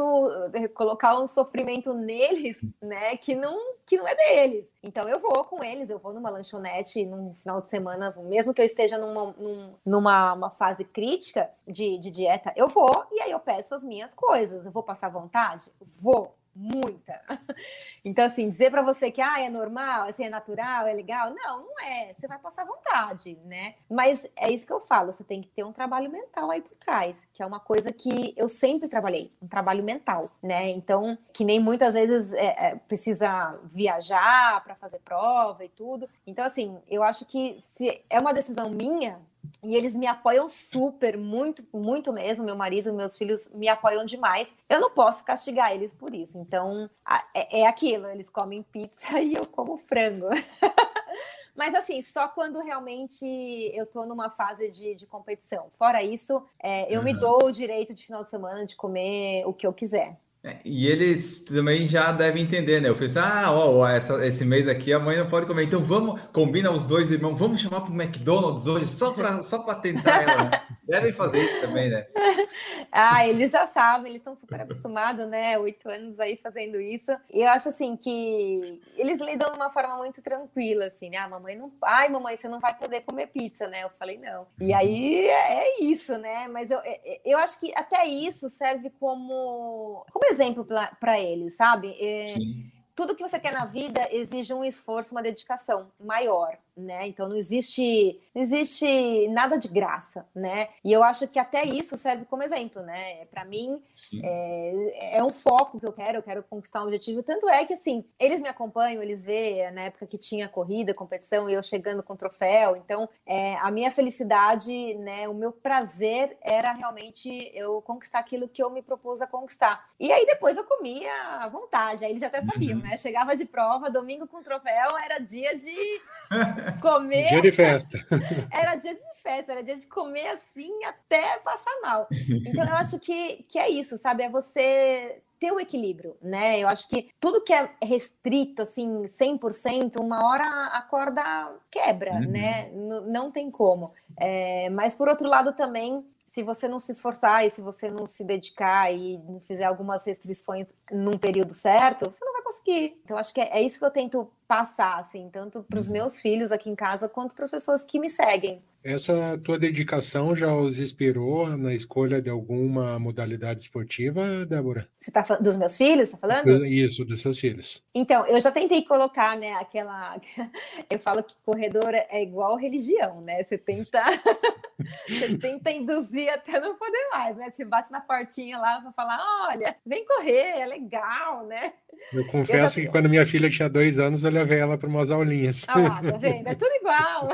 eh, colocar um sofrimento neles, né, que não que não é deles. Então, eu vou com eles, eu vou numa lanchonete num final de semana, mesmo mesmo que eu esteja numa, numa fase crítica de, de dieta, eu vou e aí eu peço as minhas coisas. Eu vou passar vontade? Vou muita. Então, assim, dizer para você que ah, é normal, assim, é natural, é legal, não, não é. Você vai passar vontade, né? Mas é isso que eu falo, você tem que ter um trabalho mental aí por trás, que é uma coisa que eu sempre trabalhei, um trabalho mental, né? Então, que nem muitas vezes é, é, precisa viajar para fazer prova e tudo. Então, assim, eu acho que se é uma decisão minha, e eles me apoiam super, muito, muito mesmo. Meu marido, meus filhos me apoiam demais. Eu não posso castigar eles por isso. Então, é, é aquilo: eles comem pizza e eu como frango. Mas assim, só quando realmente eu tô numa fase de, de competição. Fora isso, é, eu uhum. me dou o direito de final de semana de comer o que eu quiser. É, e eles também já devem entender, né? Eu falei assim, ah, ó, essa, esse mês aqui a mãe não pode comer. Então vamos, combina os dois irmãos, vamos chamar para o McDonald's hoje só para só tentar ela. Né? Devem fazer isso também, né? ah, eles já sabem, eles estão super acostumados, né? Oito anos aí fazendo isso. E eu acho assim que eles lidam de uma forma muito tranquila, assim, né? Ah, mamãe não. Ai, mamãe, você não vai poder comer pizza, né? Eu falei, não. E aí é, é isso, né? Mas eu, é, eu acho que até isso serve como, como exemplo para eles, sabe? É, tudo que você quer na vida exige um esforço, uma dedicação maior né? Então não existe, não existe nada de graça, né? E eu acho que até isso serve como exemplo, né? Para mim é, é, um foco que eu quero, eu quero conquistar um objetivo. Tanto é que assim eles me acompanham, eles vê na época que tinha corrida, competição, e eu chegando com troféu. Então é, a minha felicidade, né? O meu prazer era realmente eu conquistar aquilo que eu me propus a conquistar. E aí depois eu comia à vontade. Aí eles até sabiam, uhum. né? Chegava de prova, domingo com troféu, era dia de comer. Dia de festa. Era dia de festa, era dia de comer assim até passar mal. Então eu acho que, que é isso, sabe? É você ter o equilíbrio, né? Eu acho que tudo que é restrito, assim, 100%, uma hora a corda quebra, uhum. né? N não tem como. É, mas, por outro lado, também, se você não se esforçar e se você não se dedicar e fizer algumas restrições num período certo, você não vai conseguir. Então, acho que é, é isso que eu tento passar, assim, tanto para os uhum. meus filhos aqui em casa quanto para as pessoas que me seguem. Essa tua dedicação já os inspirou na escolha de alguma modalidade esportiva, Débora? Você está falando dos meus filhos, está falando? Isso, dos seus filhos. Então, eu já tentei colocar, né, aquela. Eu falo que corredor é igual religião, né? Você tenta. Você tenta induzir até não poder mais, né? Você bate na portinha lá para falar: olha, vem correr, é legal, né? Eu confesso eu já... que quando minha filha tinha dois anos, eu levei ela para umas aulinhas. Ah lá, tá vendo? É tudo igual.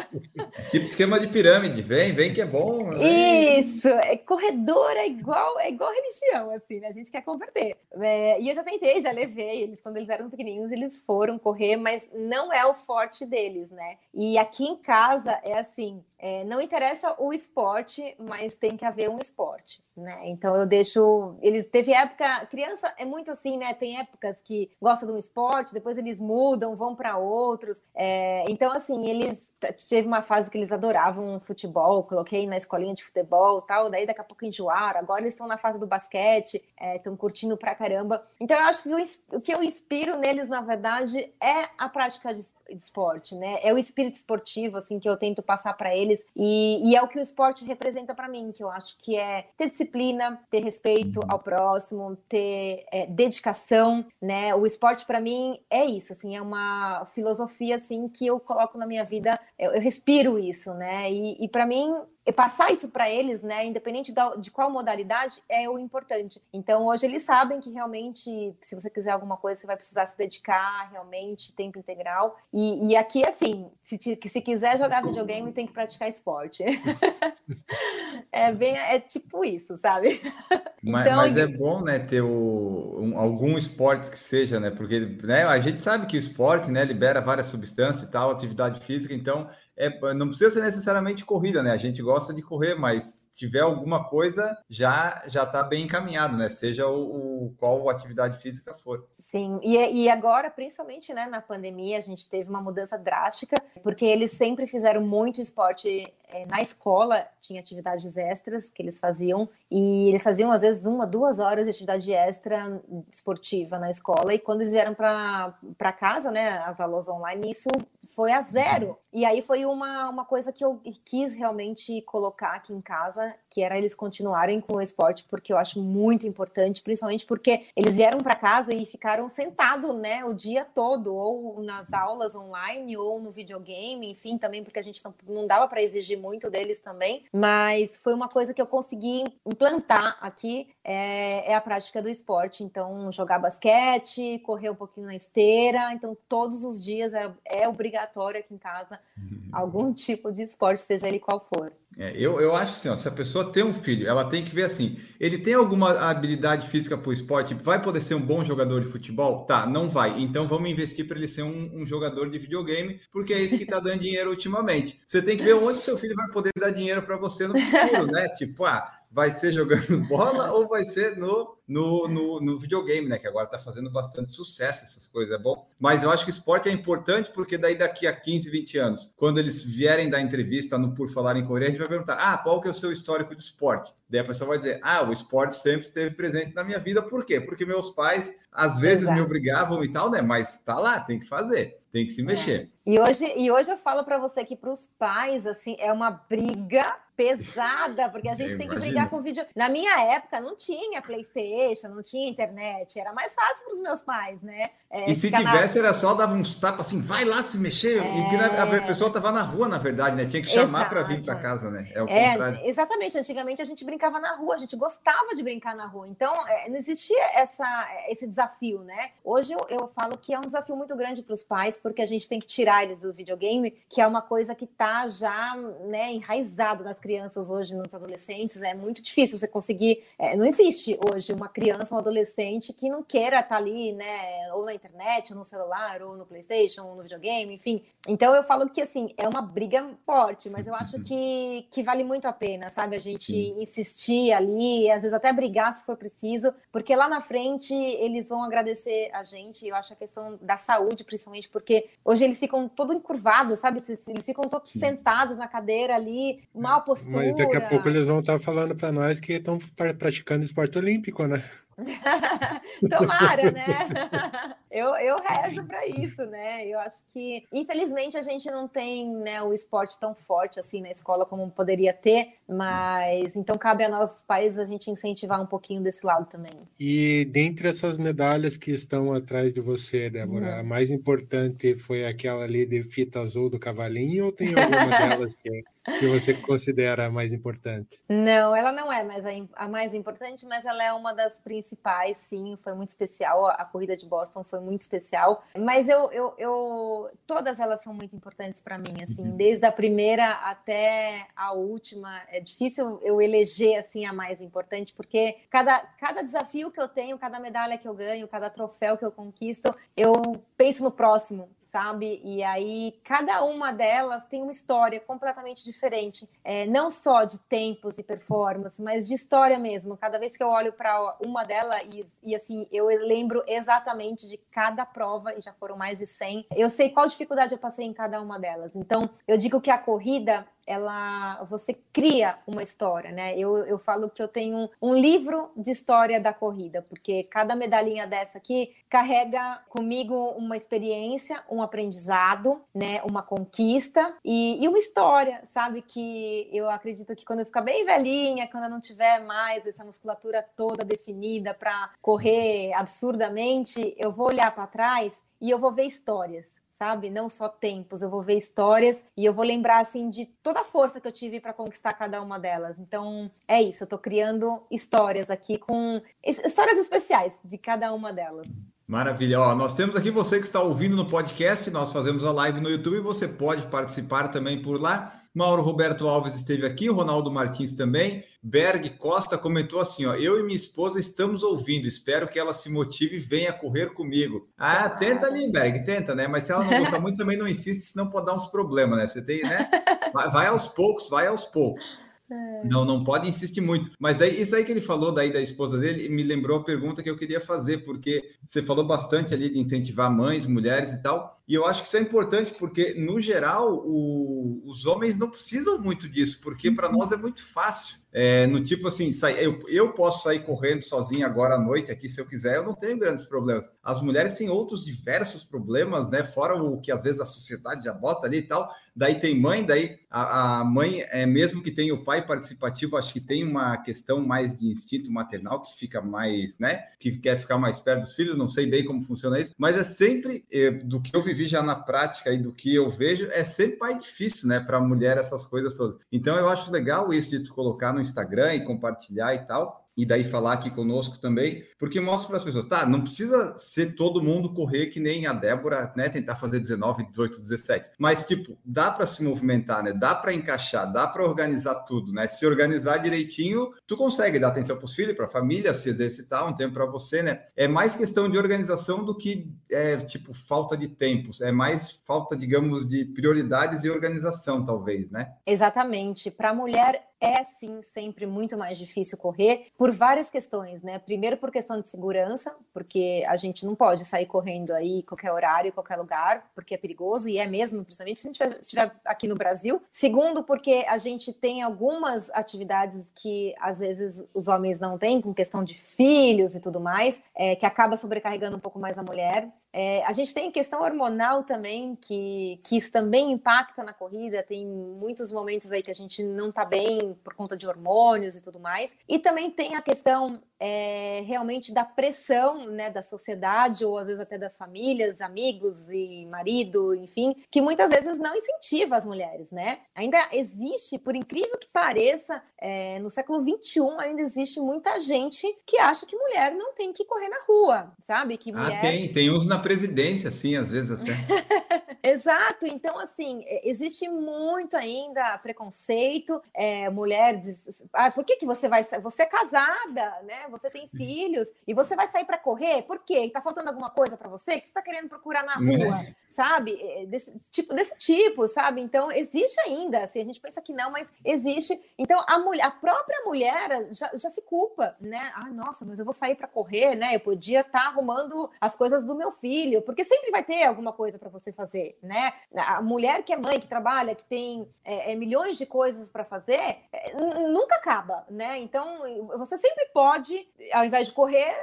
Tipo esquema de pirâmide, vem, vem que é bom. Vem. Isso, é, corredor é igual, é igual religião, assim, né? A gente quer converter. É, e eu já tentei, já levei eles, quando eles eram pequenininhos, eles foram correr, mas não é o forte deles, né? E aqui em casa é assim, é, não interessa o esporte, mas tem que haver um esporte, né? Então eu deixo. Eles teve época. Criança é muito assim, né? Tem épocas que gosta de um esporte, depois eles mudam, vão para outros. É, então, assim, eles teve uma fase que eles adoravam futebol, coloquei na escolinha de futebol tal, daí daqui a pouco enjoaram, agora eles estão na fase do basquete, estão é, curtindo pra caramba. Então eu acho que o, o, que eu inspiro neles, na verdade, é a prática de esporte, né? É o espírito esportivo, assim, que eu tento passar para eles, e, e, é o que o esporte representa para mim, que eu acho que é ter disciplina, ter respeito ao próximo, ter é, dedicação, né? O esporte para mim é isso, assim, é uma filosofia, assim, que eu coloco na minha vida eu, eu respiro isso, né? E, e para mim, passar isso para eles, né, independente da, de qual modalidade, é o importante. Então, hoje eles sabem que realmente, se você quiser alguma coisa, você vai precisar se dedicar realmente, tempo integral. E, e aqui, assim, se, te, se quiser jogar videogame, tem que praticar esporte. é bem, é tipo isso, sabe? Mas, então, mas é bom, né, ter o, um, algum esporte que seja, né, porque né, a gente sabe que o esporte, né, libera várias substâncias e tal, atividade física, então é, não precisa ser necessariamente corrida, né? A gente gosta de correr, mas tiver alguma coisa, já já está bem encaminhado, né? Seja o, o, qual atividade física for. Sim, e, e agora, principalmente né, na pandemia, a gente teve uma mudança drástica, porque eles sempre fizeram muito esporte é, na escola, tinha atividades extras que eles faziam, e eles faziam às vezes uma, duas horas de atividade extra esportiva na escola, e quando eles vieram para casa, né, as aulas online, isso foi a zero. E aí foi uma, uma coisa que eu quis realmente colocar aqui em casa, que era eles continuarem com o esporte, porque eu acho muito importante, principalmente porque eles vieram para casa e ficaram sentados, né, o dia todo, ou nas aulas online, ou no videogame, enfim, também porque a gente não, não dava para exigir muito deles também, mas foi uma coisa que eu consegui implantar aqui, é, é a prática do esporte, então jogar basquete, correr um pouquinho na esteira, então todos os dias é, é obrigatório aqui em casa algum tipo de esporte, seja ele qual for. É, eu, eu acho assim, ó, se a pessoa tem um filho, ela tem que ver assim, ele tem alguma habilidade física para o esporte, vai poder ser um bom jogador de futebol? Tá, não vai. Então vamos investir para ele ser um, um, jogador de videogame, porque é isso que está dando dinheiro ultimamente. Você tem que ver onde seu filho vai poder dar dinheiro para você no futuro, né? Tipo, ah, vai ser jogando bola ou vai ser no, no, no, no videogame, né? Que agora está fazendo bastante sucesso, essas coisas, é bom. Mas eu acho que esporte é importante porque daí daqui a 15, 20 anos, quando eles vierem dar entrevista no Por Falar em Coreia, a gente vai perguntar, ah, qual que é o seu histórico de esporte? Daí a pessoa vai dizer, ah, o esporte sempre esteve presente na minha vida, por quê? Porque meus pais, às vezes, Exato. me obrigavam e tal, né? Mas tá lá, tem que fazer, tem que se mexer. É. E hoje, e hoje eu falo para você que para os pais, assim, é uma briga pesada, porque a gente tem que brigar com vídeo. Na minha época não tinha PlayStation, não tinha internet, era mais fácil para os meus pais, né? É, e se tivesse, na... era só dava uns tapas assim, vai lá se mexer. É... E que a pessoa estava na rua, na verdade, né? Tinha que chamar para vir para casa, né? É o é, contrário. Exatamente. Antigamente a gente brincava na rua, a gente gostava de brincar na rua. Então, é, não existia essa, esse desafio, né? Hoje eu, eu falo que é um desafio muito grande para os pais, porque a gente tem que tirar do videogame, que é uma coisa que está já né, enraizado nas crianças hoje, nos adolescentes. É muito difícil você conseguir. É, não existe hoje uma criança, um adolescente que não queira estar tá ali, né? Ou na internet, ou no celular, ou no PlayStation, ou no videogame, enfim. Então eu falo que assim, é uma briga forte, mas eu acho que, que vale muito a pena, sabe? A gente insistir ali, às vezes até brigar se for preciso, porque lá na frente eles vão agradecer a gente. Eu acho a questão da saúde, principalmente, porque hoje eles ficam todo encurvados, sabe? Eles ficam todos Sim. sentados na cadeira ali, mal postura. Mas daqui a pouco eles vão estar falando para nós que estão praticando esporte olímpico, né? Tomara, né? eu, eu rezo para isso, né? Eu acho que, infelizmente, a gente não tem né, o esporte tão forte assim na escola como poderia ter, mas então cabe a nós pais a gente incentivar um pouquinho desse lado também. E dentre essas medalhas que estão atrás de você, Débora, hum. a mais importante foi aquela ali de fita azul do cavalinho ou tem alguma delas que, que você considera a mais importante? Não, ela não é mais a, a mais importante, mas ela é uma das principais sim, foi muito especial. A corrida de Boston foi muito especial. Mas eu, eu, eu todas elas são muito importantes para mim, assim, uhum. desde a primeira até a última. É difícil eu eleger assim a mais importante, porque cada, cada desafio que eu tenho, cada medalha que eu ganho, cada troféu que eu conquisto, eu penso no próximo, sabe? E aí cada uma delas tem uma história completamente diferente, é, não só de tempos e performance, mas de história mesmo. Cada vez que eu olho para uma delas e, e, assim, eu lembro exatamente de cada prova, e já foram mais de 100, eu sei qual dificuldade eu passei em cada uma delas. Então, eu digo que a corrida ela você cria uma história, né? Eu, eu falo que eu tenho um livro de história da corrida, porque cada medalhinha dessa aqui carrega comigo uma experiência, um aprendizado, né? Uma conquista e, e uma história, sabe? Que eu acredito que quando eu ficar bem velhinha, quando eu não tiver mais essa musculatura toda definida para correr absurdamente, eu vou olhar para trás e eu vou ver histórias sabe? Não só tempos, eu vou ver histórias e eu vou lembrar assim de toda a força que eu tive para conquistar cada uma delas. Então, é isso, eu estou criando histórias aqui com histórias especiais de cada uma delas. Maravilha. Ó, nós temos aqui você que está ouvindo no podcast, nós fazemos a live no YouTube, você pode participar também por lá. Mauro Roberto Alves esteve aqui, Ronaldo Martins também. Berg Costa comentou assim: ó, eu e minha esposa estamos ouvindo, espero que ela se motive e venha correr comigo. Ah, tenta ali, Berg, tenta, né? Mas se ela não gostar muito, também não insiste, senão pode dar uns problemas, né? Você tem, né? Vai, vai aos poucos, vai aos poucos. É. Não, não pode insistir muito. Mas daí, isso aí que ele falou daí da esposa dele me lembrou a pergunta que eu queria fazer, porque você falou bastante ali de incentivar mães, mulheres e tal. E eu acho que isso é importante porque, no geral, o, os homens não precisam muito disso, porque para uhum. nós é muito fácil. É, no tipo assim, sai, eu, eu posso sair correndo sozinho agora à noite aqui, se eu quiser, eu não tenho grandes problemas. As mulheres têm outros diversos problemas, né? Fora o que às vezes a sociedade já bota ali e tal. Daí tem mãe, daí a, a mãe, é, mesmo que tenha o pai participativo, acho que tem uma questão mais de instinto maternal que fica mais, né? Que quer ficar mais perto dos filhos, não sei bem como funciona isso, mas é sempre é, do que eu vivi já na prática e do que eu vejo, é sempre mais difícil, né? Para mulher essas coisas todas. Então eu acho legal isso de tu colocar no Instagram e compartilhar e tal e daí falar aqui conosco também, porque mostra para as pessoas, tá, não precisa ser todo mundo correr que nem a Débora, né, tentar fazer 19, 18, 17, mas tipo, dá para se movimentar, né? Dá para encaixar, dá para organizar tudo, né? Se organizar direitinho, tu consegue dar atenção para os filhos, para a família, se exercitar, um tempo para você, né? É mais questão de organização do que é tipo falta de tempos, é mais falta, digamos, de prioridades e organização, talvez, né? Exatamente. Para a mulher é sim sempre muito mais difícil correr por várias questões, né? Primeiro por questão de segurança, porque a gente não pode sair correndo aí qualquer horário, qualquer lugar, porque é perigoso e é mesmo, principalmente se a gente estiver aqui no Brasil. Segundo, porque a gente tem algumas atividades que às vezes os homens não têm, com questão de filhos e tudo mais, é, que acaba sobrecarregando um pouco mais a mulher. É, a gente tem questão hormonal também, que, que isso também impacta na corrida. Tem muitos momentos aí que a gente não está bem por conta de hormônios e tudo mais. E também tem a questão é, realmente da pressão né, da sociedade, ou às vezes até das famílias, amigos e marido, enfim, que muitas vezes não incentiva as mulheres, né? Ainda existe, por incrível que pareça, é, no século XXI ainda existe muita gente que acha que mulher não tem que correr na rua, sabe? Que ah, mulher... Ah, tem, tem uns na presidência, sim, às vezes até. Exato, então assim, é, existe muito ainda preconceito, é, mulher diz, ah, por que, que você vai você é casada, né? Você tem filhos e você vai sair para correr? Por quê? Tá faltando alguma coisa para você que você tá querendo procurar na rua, é. sabe? É, desse tipo, desse tipo, sabe? Então existe ainda, assim, a gente pensa que não, mas existe. Então a mulher, a própria mulher já, já se culpa, né? Ah, nossa, mas eu vou sair para correr, né? Eu podia estar tá arrumando as coisas do meu filho filho, porque sempre vai ter alguma coisa para você fazer, né? A mulher que é mãe, que trabalha, que tem é, é, milhões de coisas para fazer, é, nunca acaba, né? Então, você sempre pode, ao invés de correr,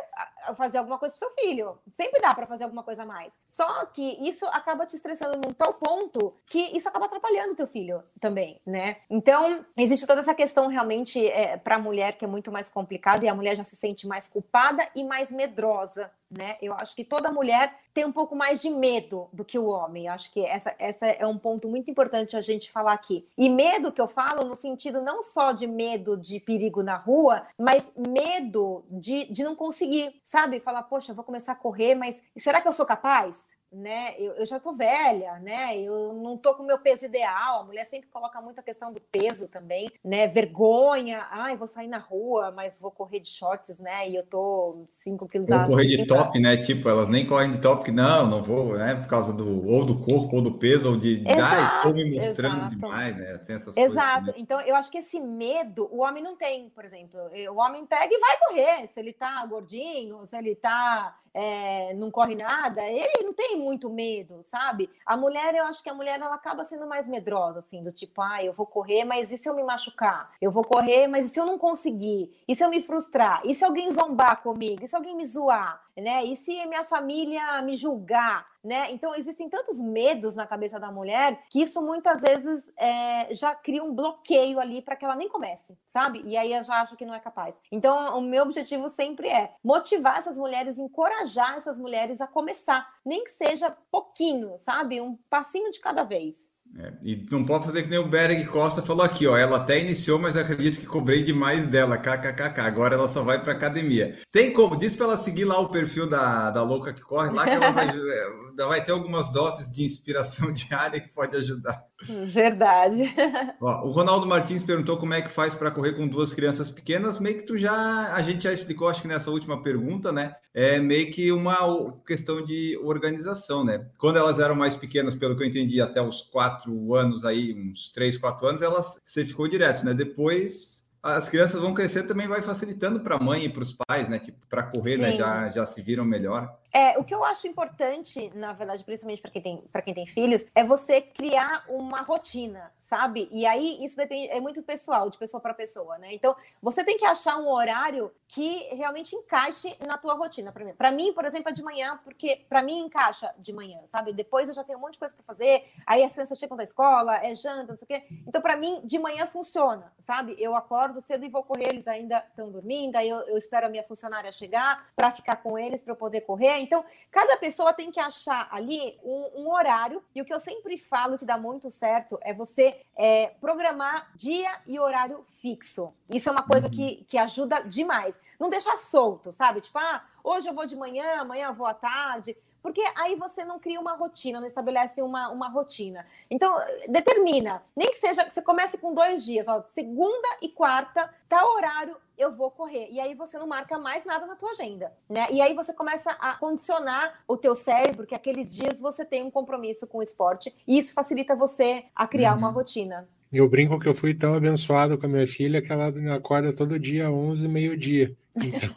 fazer alguma coisa para seu filho. Sempre dá para fazer alguma coisa a mais. Só que isso acaba te estressando num tal ponto que isso acaba atrapalhando o teu filho também, né? Então, existe toda essa questão realmente é, para a mulher que é muito mais complicada e a mulher já se sente mais culpada e mais medrosa né? Eu acho que toda mulher tem um pouco mais de medo do que o homem. Eu acho que essa, essa é um ponto muito importante a gente falar aqui. E medo que eu falo no sentido não só de medo de perigo na rua, mas medo de, de não conseguir, sabe? Falar, poxa, vou começar a correr, mas será que eu sou capaz? Né? Eu, eu, já tô velha, né? Eu não tô com o meu peso ideal. A mulher sempre coloca muito a questão do peso também, né? Vergonha. Ai, vou sair na rua, mas vou correr de shorts, né? E eu tô 5 quilos Vou correr de top, né? Tipo, elas nem correm de top, que não, não vou, né? Por causa do ou do corpo, ou do peso, ou de ah, estou me mostrando exato. demais, né? Assim, exato. Então, eu acho que esse medo, o homem não tem, por exemplo. O homem pega e vai correr. Se ele tá gordinho, se ele tá é, não corre nada, ele não tem muito medo, sabe? A mulher, eu acho que a mulher ela acaba sendo mais medrosa, assim, do tipo, ah, eu vou correr, mas e se eu me machucar? Eu vou correr, mas e se eu não conseguir? E se eu me frustrar? E se alguém zombar comigo? E se alguém me zoar? Né? E se minha família me julgar? Né? Então, existem tantos medos na cabeça da mulher que isso muitas vezes é, já cria um bloqueio ali para que ela nem comece, sabe? E aí eu já acho que não é capaz. Então, o meu objetivo sempre é motivar essas mulheres, encorajar essas mulheres a começar, nem que seja pouquinho, sabe? Um passinho de cada vez. É, e não pode fazer que nem o Berg Costa falou aqui, ó. Ela até iniciou, mas acredito que cobrei demais dela. KKKK. Agora ela só vai para academia. Tem como? Diz para ela seguir lá o perfil da, da louca que corre, lá que ela vai, vai ter algumas doses de inspiração diária que pode ajudar. Verdade. Ó, o Ronaldo Martins perguntou como é que faz para correr com duas crianças pequenas. Meio que tu já, a gente já explicou, acho que nessa última pergunta, né? É meio que uma questão de organização, né? Quando elas eram mais pequenas, pelo que eu entendi, até os quatro anos aí, uns três, quatro anos, elas você ficou direto, né? Depois as crianças vão crescer também vai facilitando para a mãe e para os pais, né? Tipo, para correr, né? Sim. né? Já, já se viram melhor. É, o que eu acho importante, na verdade, principalmente para quem tem quem tem filhos, é você criar uma rotina, sabe? E aí isso depende é muito pessoal, de pessoa para pessoa, né? Então, você tem que achar um horário que realmente encaixe na tua rotina. Para mim, mim, por exemplo, é de manhã, porque para mim encaixa de manhã, sabe? Depois eu já tenho um monte de coisa para fazer, aí as crianças chegam da escola, é janta, não sei o quê. Então, para mim, de manhã funciona, sabe? Eu acordo cedo e vou correr, eles ainda estão dormindo, aí eu, eu espero a minha funcionária chegar para ficar com eles para eu poder correr. Então, cada pessoa tem que achar ali um, um, horário, e o que eu sempre falo que dá muito certo é você é, programar dia e horário fixo. Isso é uma coisa que, uhum. que ajuda demais. Não deixar solto, sabe? Tipo, ah, hoje eu vou de manhã, amanhã eu vou à tarde. Porque aí você não cria uma rotina, não estabelece uma, uma rotina. Então, determina. Nem que seja que você comece com dois dias, ó, segunda e quarta, tal horário eu vou correr. E aí você não marca mais nada na tua agenda, né? E aí você começa a condicionar o teu cérebro que aqueles dias você tem um compromisso com o esporte e isso facilita você a criar uhum. uma rotina. Eu brinco que eu fui tão abençoado com a minha filha que ela me acorda todo dia 11, meio-dia. Então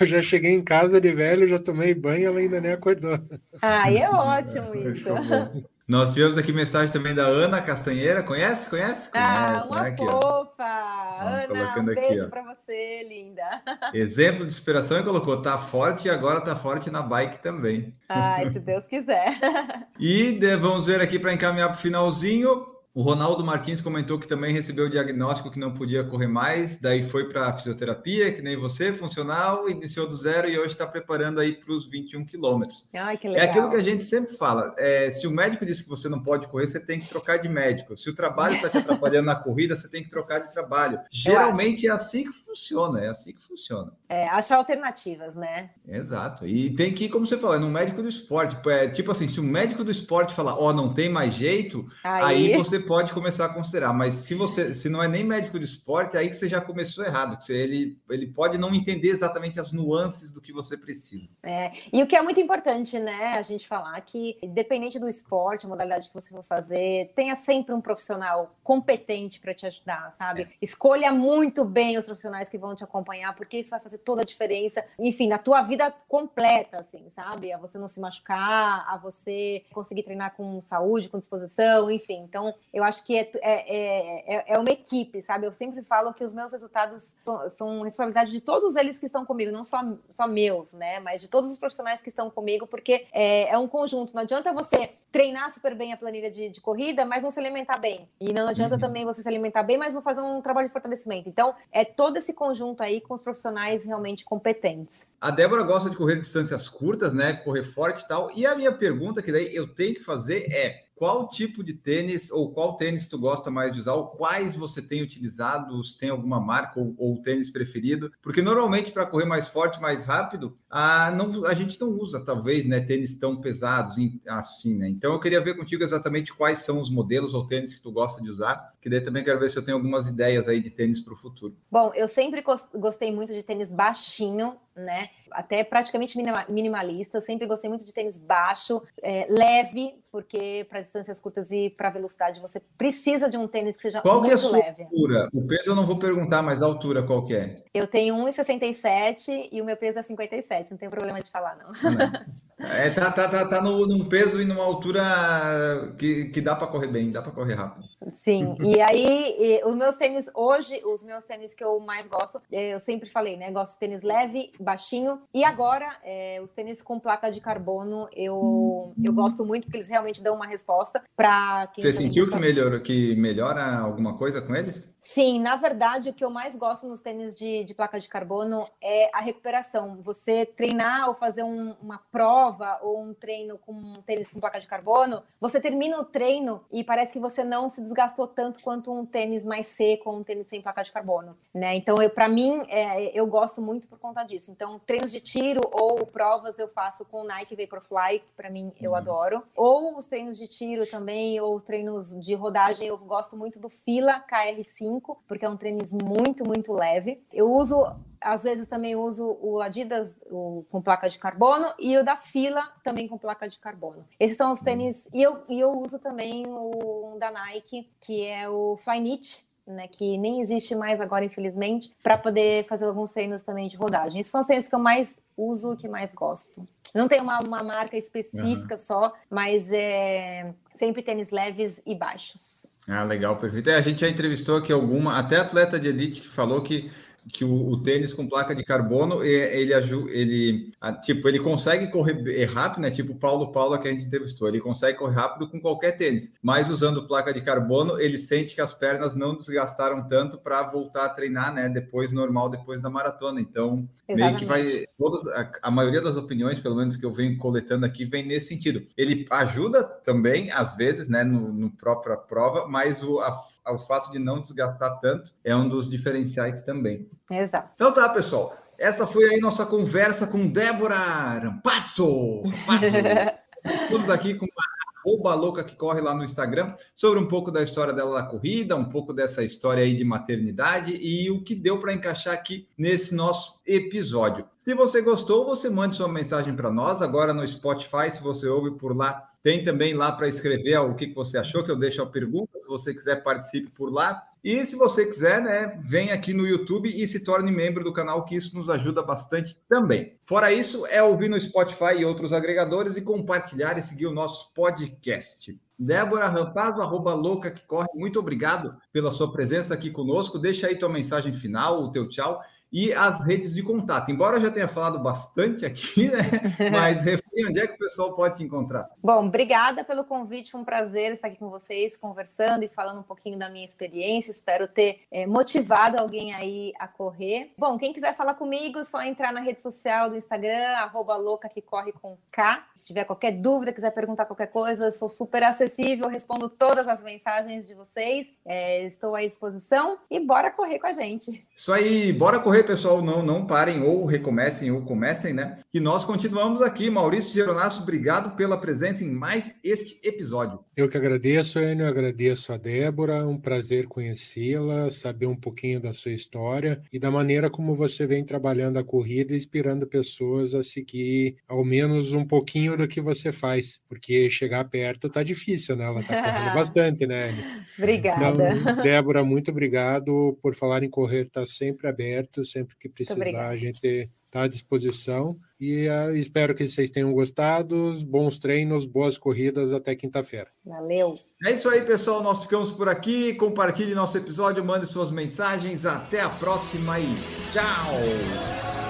eu já cheguei em casa de velho, já tomei banho, ela ainda nem acordou. Ah, é ótimo isso. Nós tivemos aqui mensagem também da Ana Castanheira. Conhece? Conhece? Ah, uma né? aqui, fofa! Ana, um beijo para você, linda. Exemplo de inspiração e colocou, tá forte e agora tá forte na bike também. Ai, se Deus quiser. e vamos ver aqui para encaminhar para o finalzinho. O Ronaldo Martins comentou que também recebeu o diagnóstico que não podia correr mais, daí foi para a fisioterapia, que nem você, funcional, iniciou do zero e hoje está preparando aí para os 21 quilômetros. É aquilo que a gente sempre fala: é, se o médico disse que você não pode correr, você tem que trocar de médico. Se o trabalho está te atrapalhando na corrida, você tem que trocar de trabalho. Geralmente é assim que funciona, é assim que funciona. É, achar alternativas, né? Exato. E tem que ir, como você falou, é no médico do esporte. É, tipo assim, se o médico do esporte falar, ó, oh, não tem mais jeito, aí, aí você pode começar a considerar, mas se você se não é nem médico de esporte, aí que você já começou errado, que você, ele, ele pode não entender exatamente as nuances do que você precisa. É, e o que é muito importante, né, a gente falar que, independente do esporte, a modalidade que você for fazer, tenha sempre um profissional competente para te ajudar, sabe? É. Escolha muito bem os profissionais que vão te acompanhar, porque isso vai fazer toda a diferença, enfim, na tua vida completa, assim, sabe? A você não se machucar, a você conseguir treinar com saúde, com disposição, enfim. Então, eu acho que é, é, é, é, uma equipe, sabe? Eu sempre falo que os meus resultados são, são responsabilidade de todos eles que estão comigo, não só, só meus, né? Mas de todos os profissionais que estão comigo, porque é, é um conjunto. Não adianta você treinar super bem a planilha de, de corrida, mas não se alimentar bem. E não adianta uhum. também você se alimentar bem, mas não fazer um trabalho de fortalecimento. Então, é todo esse conjunto aí com os profissionais realmente competentes. A Débora gosta de correr distâncias curtas, né? Correr forte e tal. E a minha pergunta, que daí eu tenho que fazer, é qual tipo de tênis ou qual tênis tu gosta mais de usar, ou quais você tem utilizado, se tem alguma marca ou, ou tênis preferido, porque normalmente para correr mais forte, mais rápido, a, não, a gente não usa, talvez, né, tênis tão pesados assim, né? Então eu queria ver contigo exatamente quais são os modelos ou tênis que tu gosta de usar, que daí também quero ver se eu tenho algumas ideias aí de tênis para o futuro. Bom, eu sempre gostei muito de tênis baixinho, né? Até praticamente minimalista. Sempre gostei muito de tênis baixo, é, leve, porque para distâncias curtas e para velocidade você precisa de um tênis que seja qual muito que é a sua leve. Altura? O peso eu não vou perguntar, mas a altura qual que é? Eu tenho 1,67 e o meu peso é 57. Não tem problema de falar, não. É, tá, tá, tá, tá no, num peso e numa altura que, que dá para correr bem, dá para correr rápido. Sim, e aí e, os meus tênis hoje, os meus tênis que eu mais gosto, é, eu sempre falei, né? Gosto de tênis leve, baixinho. E agora, é, os tênis com placa de carbono, eu, eu gosto muito, porque eles realmente dão uma resposta para quem. Você sentiu que, melhor, que melhora alguma coisa com eles? Sim, na verdade, o que eu mais gosto nos tênis de, de placa de carbono é a recuperação. Você treinar ou fazer um, uma prova ou um treino com um tênis com placa de carbono, você termina o treino e parece que você não se desgastou tanto quanto um tênis mais seco ou um tênis sem placa de carbono, né? Então, para mim, é, eu gosto muito por conta disso. Então, treinos de tiro ou provas eu faço com Nike Vaporfly, que para mim eu uhum. adoro. Ou os treinos de tiro também, ou treinos de rodagem, eu gosto muito do Fila KL5 porque é um tênis muito, muito leve. Eu uso, às vezes também uso o Adidas o, com placa de carbono e o da Fila também com placa de carbono. Esses são os tênis, e eu, e eu uso também o da Nike, que é o Flyknit, né, que nem existe mais agora, infelizmente, para poder fazer alguns treinos também de rodagem. Esses são os treinos que eu mais uso, que mais gosto. Não tem uma, uma marca específica uhum. só, mas é sempre tênis leves e baixos. Ah, legal, perfeito. É, a gente já entrevistou aqui alguma, até atleta de elite que falou que que o, o, tênis com placa de carbono ele ele tipo ele consegue correr rápido né? Tipo o Paulo Paulo que a gente entrevistou. Ele consegue correr rápido com qualquer tênis. Mas usando placa de carbono ele sente que as pernas não desgastaram tanto para voltar a treinar né? Depois normal depois da maratona. Então Exatamente. meio que vai todas a, a, maioria das opiniões pelo menos que eu venho coletando aqui vem nesse sentido. Ele ajuda também às vezes né? No, no própria prova mas o a, o fato de não desgastar tanto é um dos diferenciais também. Exato. Então tá, pessoal. Essa foi aí nossa conversa com Débora Rampazzo. Estamos aqui com uma arroba louca que corre lá no Instagram, sobre um pouco da história dela na corrida, um pouco dessa história aí de maternidade e o que deu para encaixar aqui nesse nosso episódio. Se você gostou, você mande sua mensagem para nós agora no Spotify, se você ouve por lá. Tem também lá para escrever o que você achou, que eu deixo a pergunta. Se você quiser, participe por lá. E se você quiser, né, vem aqui no YouTube e se torne membro do canal, que isso nos ajuda bastante também. Fora isso, é ouvir no Spotify e outros agregadores e compartilhar e seguir o nosso podcast. Débora Rampazzo, arroba louca que corre, muito obrigado pela sua presença aqui conosco. Deixa aí tua mensagem final, o teu tchau e as redes de contato. Embora eu já tenha falado bastante aqui, né? Mas onde é que o pessoal pode te encontrar? Bom, obrigada pelo convite, foi um prazer estar aqui com vocês, conversando e falando um pouquinho da minha experiência. Espero ter é, motivado alguém aí a correr. Bom, quem quiser falar comigo, só entrar na rede social do Instagram, arroba louca que corre com K. Se tiver qualquer dúvida, quiser perguntar qualquer coisa, eu sou super acessível, respondo todas as mensagens de vocês. É, estou à disposição e bora correr com a gente. Isso aí, bora correr, pessoal. Não, não parem, ou recomecem, ou comecem, né? Que nós continuamos aqui, Maurício. Maurício Geronasso, obrigado pela presença em mais este episódio. Eu que agradeço, Enio, agradeço a Débora, um prazer conhecê-la, saber um pouquinho da sua história e da maneira como você vem trabalhando a corrida, inspirando pessoas a seguir ao menos um pouquinho do que você faz, porque chegar perto tá difícil, né? Ela tá correndo bastante, né, Enio? Obrigada. Então, Débora, muito obrigado por falar em correr, tá sempre aberto, sempre que precisar, a gente está à disposição. E uh, espero que vocês tenham gostado. Bons treinos, boas corridas até quinta-feira. Valeu. É isso aí, pessoal. Nós ficamos por aqui. Compartilhe nosso episódio, mande suas mensagens. Até a próxima e tchau!